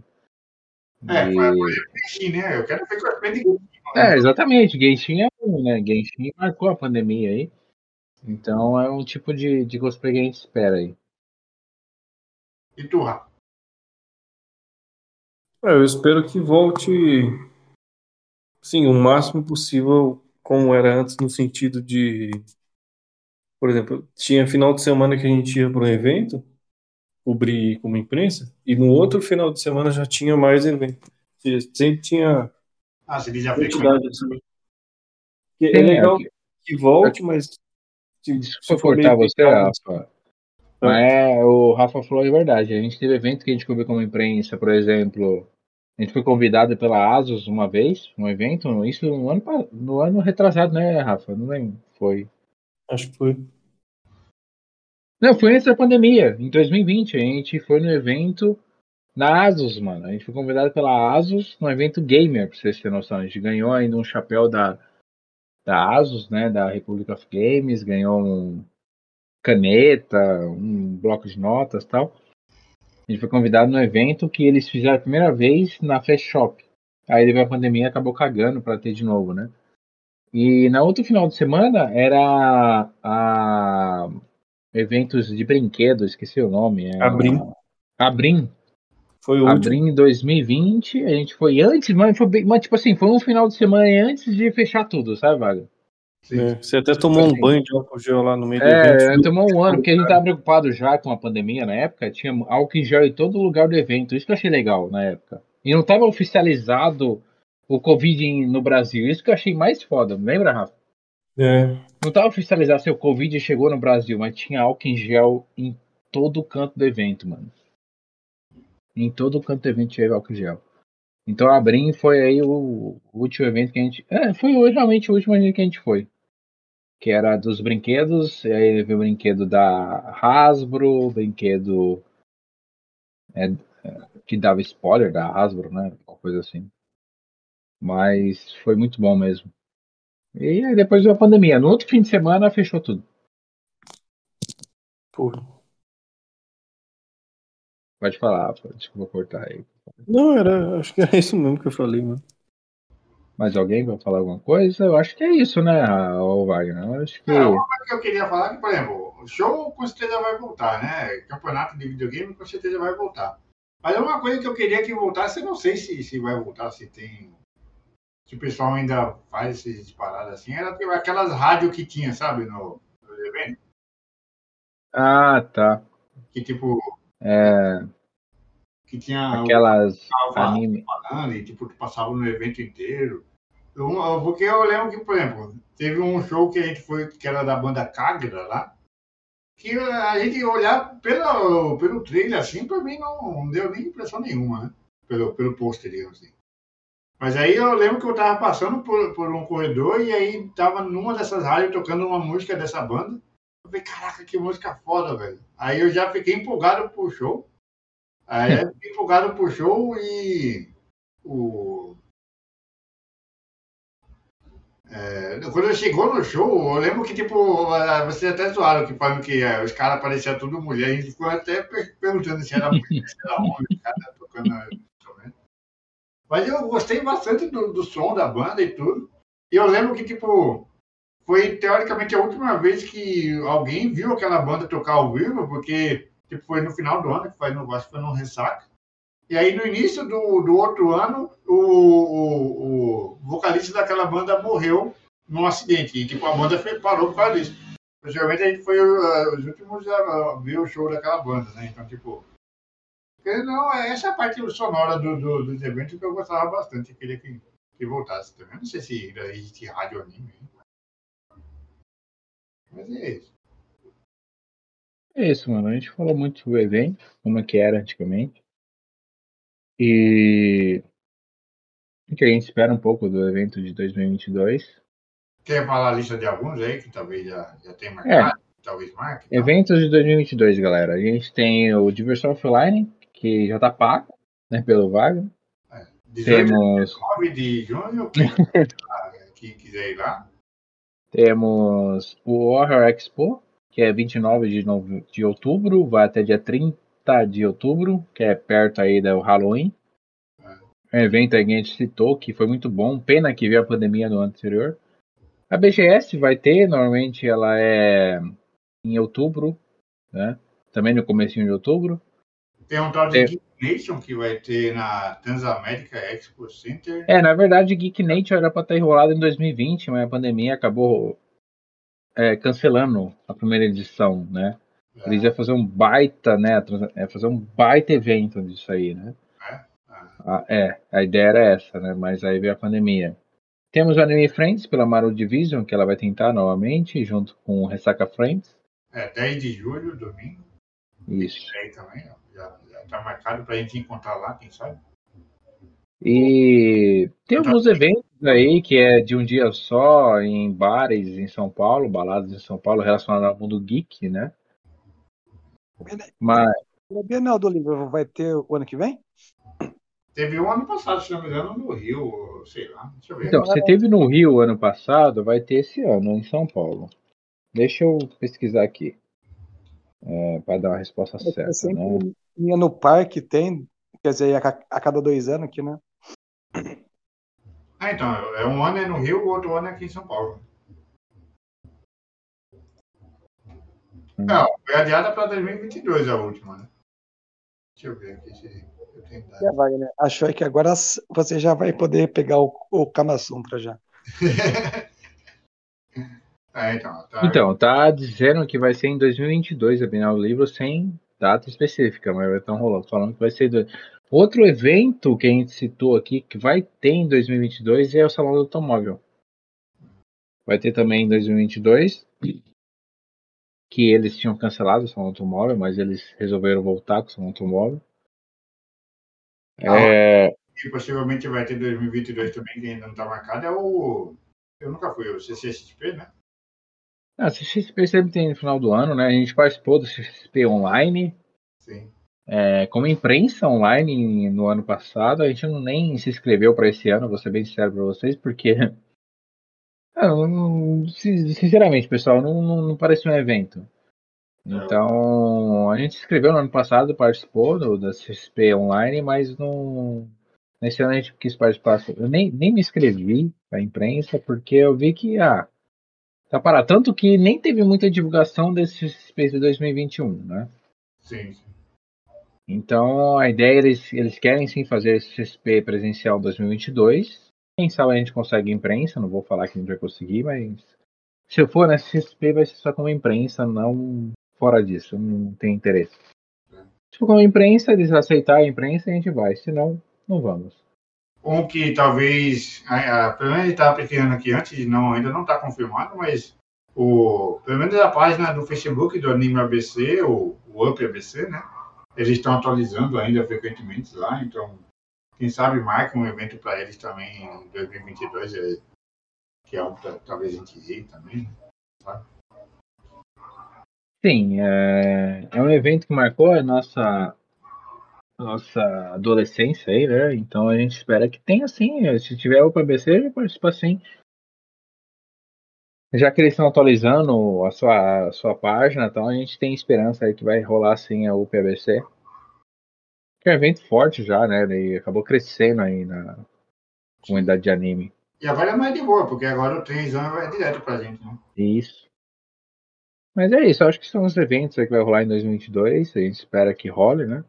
É, De- foi a do Genshin, né? Eu quero ver cosplay de Genshin. É, exatamente. Genshin é um, né? Genshin marcou a pandemia aí. Então é um tipo de, de cosplay que a gente espera aí. E tu, Rafa? É, eu espero que volte, sim, o máximo possível como era antes, no sentido de, por exemplo, tinha final de semana que a gente ia para um evento, cobrir como imprensa, e no outro final de semana já tinha mais evento. Sempre tinha Ah, você assim. Que É Sim, legal aqui- que volte, mas se, Desculpa se cortar você, Rafa. Mas é, o Rafa falou a verdade. A gente teve evento que a gente cobriu como imprensa, por exemplo. A gente foi convidado pela Asus uma vez, um evento, isso no ano, no ano retrasado, né, Rafa? Não lembro. Foi. acho que foi. Não, foi antes da pandemia, em 2020. A gente foi no evento na Asus, mano. A gente foi convidado pela Asus no evento gamer, pra vocês terem noção. A gente ganhou ainda um chapéu da, da Asus, né, da Republic of Games, ganhou um caneta, um bloco de notas tal. A gente foi convidado no evento que eles fizeram a primeira vez na Fast Shop. Aí depois a pandemia acabou cagando para ter de novo, né? E na outro final de semana era a eventos de brinquedos, esqueci o nome. é Abrim. Abrim. Foi o. Abrim em 2020, a gente foi antes, mas foi bem, mas tipo assim, foi um final de semana antes de fechar tudo, sabe, Vaga? Sim. né? Você até tomou um banho de álcool gel lá no meio do É, evento. tomou um ano, porque a gente tava preocupado já com a pandemia na época, tinha álcool em gel em todo lugar do evento, isso que eu achei legal na época. E não tava oficializado o Covid no Brasil, isso que eu achei mais foda, lembra, Rafa? É, Não tava oficializado se o Covid chegou no Brasil, mas tinha álcool em gel em todo canto do evento, mano. Em todo canto do evento tinha álcool em gel. Então a Brim foi aí o último evento que a gente. É, foi realmente o último evento que a gente foi. Que era dos brinquedos, e aí veio o brinquedo da Hasbro, brinquedo é, que dava spoiler da Hasbro, né? Uma coisa assim. Mas foi muito bom mesmo. E aí depois veio a pandemia. No outro fim de semana fechou tudo. Pode falar, desculpa cortar aí. Não, era, acho que era isso mesmo que eu falei, mano. Mais alguém vai falar alguma coisa? Eu acho que é isso, né, o Wagner? Eu acho que. É, uma coisa que eu queria falar é que, por exemplo, o show com certeza vai voltar, né? Campeonato de videogame com certeza vai voltar. Mas é uma coisa que eu queria que voltasse, eu não sei se, se vai voltar, se tem. Se o pessoal ainda faz essas paradas assim, era aquelas rádios que tinha, sabe, no, no evento. Ah, tá. Que tipo, É, que tinha aquelas anime. falando e tipo, passava no evento inteiro. Eu- eu- porque eu lembro que, por exemplo, teve um show que a gente foi, que era da banda Cagra lá, que a gente olhar pelo, pelo trailer assim, pra mim não, não deu nem impressão nenhuma, né? Pelo, pelo pôster, digamos assim. Mas aí eu lembro que eu tava passando por, por um corredor e aí tava numa dessas rádios tocando uma música dessa banda. Eu falei, caraca, que música foda, velho. Aí eu já fiquei empolgado pro show. Aí eu fiquei empolgado pro show e o. É, quando chegou no show, eu lembro que, tipo, ah, vocês até zoaram que falando que ah, os caras pareciam tudo mulher. A gente ficou até per- perguntando se era mulher, se era homem, os caras tocando. Mas eu gostei bastante do, do som da banda e tudo. E eu lembro que, tipo, foi teoricamente a última vez que alguém viu aquela banda tocar ao vivo, porque tipo, foi no final do ano, que foi no, acho que foi no Ressaca. E aí, no início do, do outro ano, o, o, o vocalista daquela banda morreu num acidente. E, tipo, a banda foi, parou por causa disso. Geralmente a gente foi uh, os últimos a, ver o show daquela banda, né? Então, tipo... Não, essa é a parte sonora do, do, dos eventos que eu gostava bastante. Eu queria que, que voltasse também. Não sei se ainda existe rádio anime. Mas é isso. É isso, mano. A gente falou muito sobre o evento, como é que era antigamente. E que a gente espera um pouco do evento de 2022. Quer falar a lista de alguns aí que talvez já, já tenha marcado? Talvez marque? Então. Eventos de 2022, galera. A gente tem o Diversão Offline, que já tá pago, né, pelo Wagner. 18 Temos, 9 de junho, quem, quem quiser ir lá. temos o Horror Expo, que é 29 de, nove- de outubro, vai até dia 30 de outubro, que é perto aí do Halloween. É um evento aí que a gente citou, que foi muito bom. Pena que veio a pandemia no ano anterior. A BGS vai ter, normalmente ela é em outubro, né? Também no comecinho de outubro. Tem um tal de É. Geek Nation que vai ter na Transamérica Expo Center. É, na verdade, Geek Nature era para estar enrolado em 2020, mas a pandemia acabou é, cancelando a primeira edição, né? Eles iam fazer um baita, né? trans- é, fazer um baita evento disso aí, né? Ah, Ah, é, a ideia era essa, né? Mas aí veio a pandemia. Temos o Anime Friends pela Marvel Division, que ela vai tentar novamente, junto com o Ressaca Friends. é, 10 de julho, domingo. Isso. Aí também, ó, já, já tá marcado pra gente encontrar lá, quem sabe. E tem alguns eventos aí que é de um dia só em bares em São Paulo, baladas em São Paulo relacionados ao mundo geek, né? Mas A Bienal do Livro vai ter o ano que vem? Teve um ano passado, se não me engano, no Rio, sei lá. Deixa eu ver. então, você teve no Rio ano passado, vai ter esse ano em São Paulo. Deixa eu pesquisar aqui. para dar uma resposta certa, né? Ia no parque, tem, quer dizer, a, a cada dois anos aqui, né? Ah, então, é um ano é no Rio, o outro ano é aqui em São Paulo. Não, foi adiada para 2022 a última, né? Deixa eu ver aqui se eu tenho dado. Né? Achou que agora você já vai poder pegar o, o Kama Sutra já. Ah, então, tá. Então, tá dizendo que vai ser em 2022 a Bienal do Livro sem data específica, mas vai estar rolando, falando que vai ser. do- Outro evento que a gente citou aqui que vai ter em 2022 é o Salão do Automóvel. Vai ter também em 2022, que eles tinham cancelado o Salão do Automóvel, mas eles resolveram voltar com o Salão do Automóvel. É, E possivelmente vai ter 2022 também, que ainda não está marcado, é o. Eu nunca fui, o CCXP, né? A CXP sempre tem no final do ano, né? A gente participou do CXP online, Sim. É, como imprensa online no ano passado, a gente não nem se inscreveu para esse ano, vou ser bem sincero para vocês, porque. Ah, não- não- sin- sinceramente, pessoal, não, não, não parecia um evento. Então, a gente se inscreveu no ano passado, participou do, da CSP online, mas não. Nesse ano a gente quis participar. Eu nem, nem me inscrevi para imprensa, porque eu vi que. Ah, tá parado. Tanto que nem teve muita divulgação desse de 2021, né? Sim. Então, a ideia, eles, eles querem sim fazer esse CSP presencial 2022. Quem sabe a gente consegue imprensa, não vou falar que a gente vai conseguir, mas se eu for nesse CSP vai ser só como imprensa, não fora disso, não tem interesse. Se for como imprensa, eles aceitarem a imprensa, a gente vai, senão, não vamos. Um que talvez, a, a, pelo menos ele estava pesquisando aqui antes, não, ainda não está confirmado, mas o, pelo menos a página do Facebook do Anime ABC, o, o Up ABC, né? Eles estão atualizando ainda frequentemente lá, então quem sabe marca um evento para eles também em 2022, é, que é um talvez a gente ir também. né? Sim, é, é um evento que marcou a nossa, nossa adolescência aí, né? Então a gente espera que tenha sim. Se tiver o PBC, participa sim. Já que eles estão atualizando a sua, a sua página, então a gente tem esperança aí que vai rolar sim a UPBC. Que é um evento forte já, né? Ele acabou crescendo aí na comunidade de anime. E agora é mais de boa, porque agora o trenzão vai direto pra gente, né? Isso. Mas é isso, acho que são os eventos aí que vai rolar em 2022. A gente espera que role, né?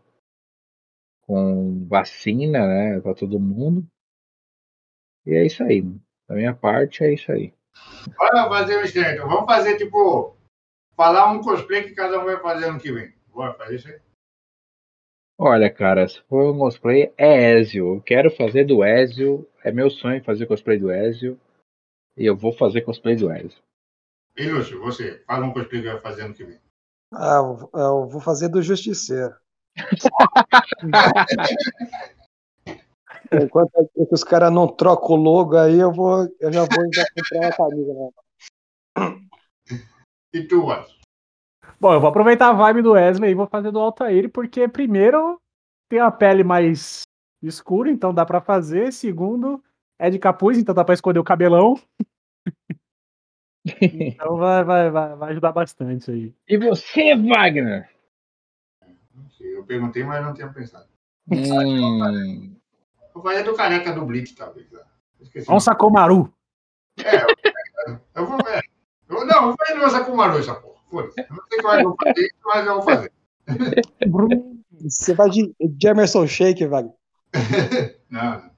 Com vacina, né? Pra todo mundo. E é isso aí. Da minha parte, é isso aí. Bora fazer um esquema, então. Vamos fazer, tipo, falar um cosplay que cada um vai fazer ano que vem. Bora fazer isso aí? Olha, cara, se for um cosplay, é Ezio. Eu quero fazer do Ezio. É meu sonho fazer cosplay do Ezio. E eu vou fazer cosplay do Ezio. E Lúcio, você, fala um cosplay que vai fazer ano que vem. Ah, eu- eu vou fazer do Justiceiro. Enquanto é os caras não trocam o logo aí, eu vou, eu já vou já comprar uma camisa, né? E tu, Watson? Bom, eu vou aproveitar a vibe do Wesley e vou fazer do Altair, porque primeiro tem a pele mais escura, então dá pra fazer. Segundo, é de capuz, então dá pra esconder o cabelão. então vai, vai, vai, vai ajudar bastante aí. E você, Wagner? Eu perguntei, mas não tinha pensado. Hum, Eu fazer do careca do Blitz, talvez. né? Esqueci. Vamos sacar o Maru. É, eu, eu vou ver. Eu, não, eu vou fazer nossa com Maru essa porra. Foda-se. Eu não sei como é que eu vou fazer, mas eu vou fazer. Você vai de, de Emerson Shake. Não, não.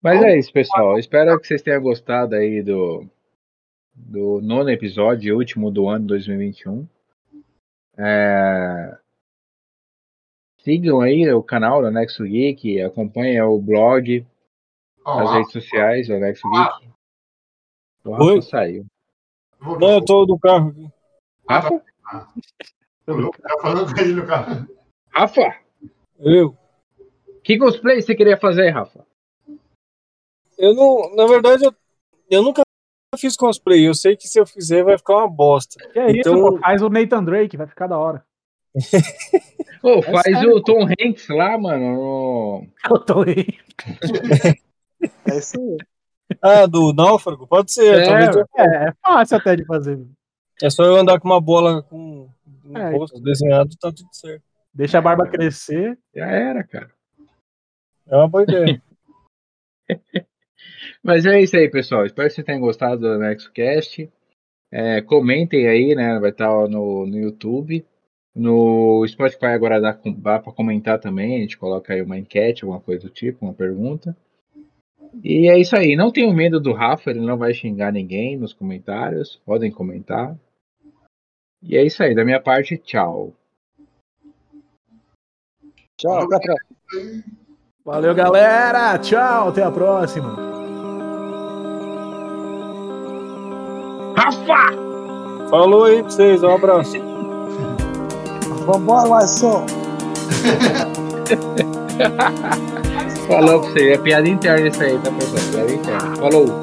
Mas é isso, pessoal. Espero que vocês tenham gostado aí do, do nono episódio, último do ano 2021. É, Sigam aí o canal do Anexo Geek, acompanhem o blog, Ó, as redes sociais do Anexo Geek. O Rafa Oi? saiu. Não, eu tô no carro aqui. Rafa? Tá falando com ele no carro. Rafa? Eu. Que cosplay você queria fazer, Rafa? Eu não. Na verdade, eu, eu nunca fiz cosplay. Eu sei que se eu fizer vai ficar uma bosta. Que é Então- isso, pô, faz o Nathan Drake, vai ficar da hora. Pô, faz o Tom Hanks lá, mano. no- Eu tô aí. É isso aí. Ah, do náufrago? Pode ser. É, É, é fácil até de fazer. é só eu andar com uma bola com um É, rosto desenhado, tá tudo certo. Deixa a barba crescer. Já era, cara. É uma boa ideia. Mas é isso aí, pessoal. Espero que vocês tenham gostado do NexoCast. É, comentem aí, né? Vai estar no, no YouTube. No Spotify agora dá, dá para comentar também. A gente coloca aí uma enquete, alguma coisa do tipo, uma pergunta. E é isso aí. Não tenham medo do Rafa, ele não vai xingar ninguém nos comentários. Podem comentar. E é isso aí. Da minha parte, tchau. Tchau, até a próxima. Valeu, galera. Tchau, até a próxima. Rafa! Falou aí pra vocês, um abraço. Vambora, Watson. Falou pra você. É piada interna isso aí, tá, pessoal? Piada interna. Falou.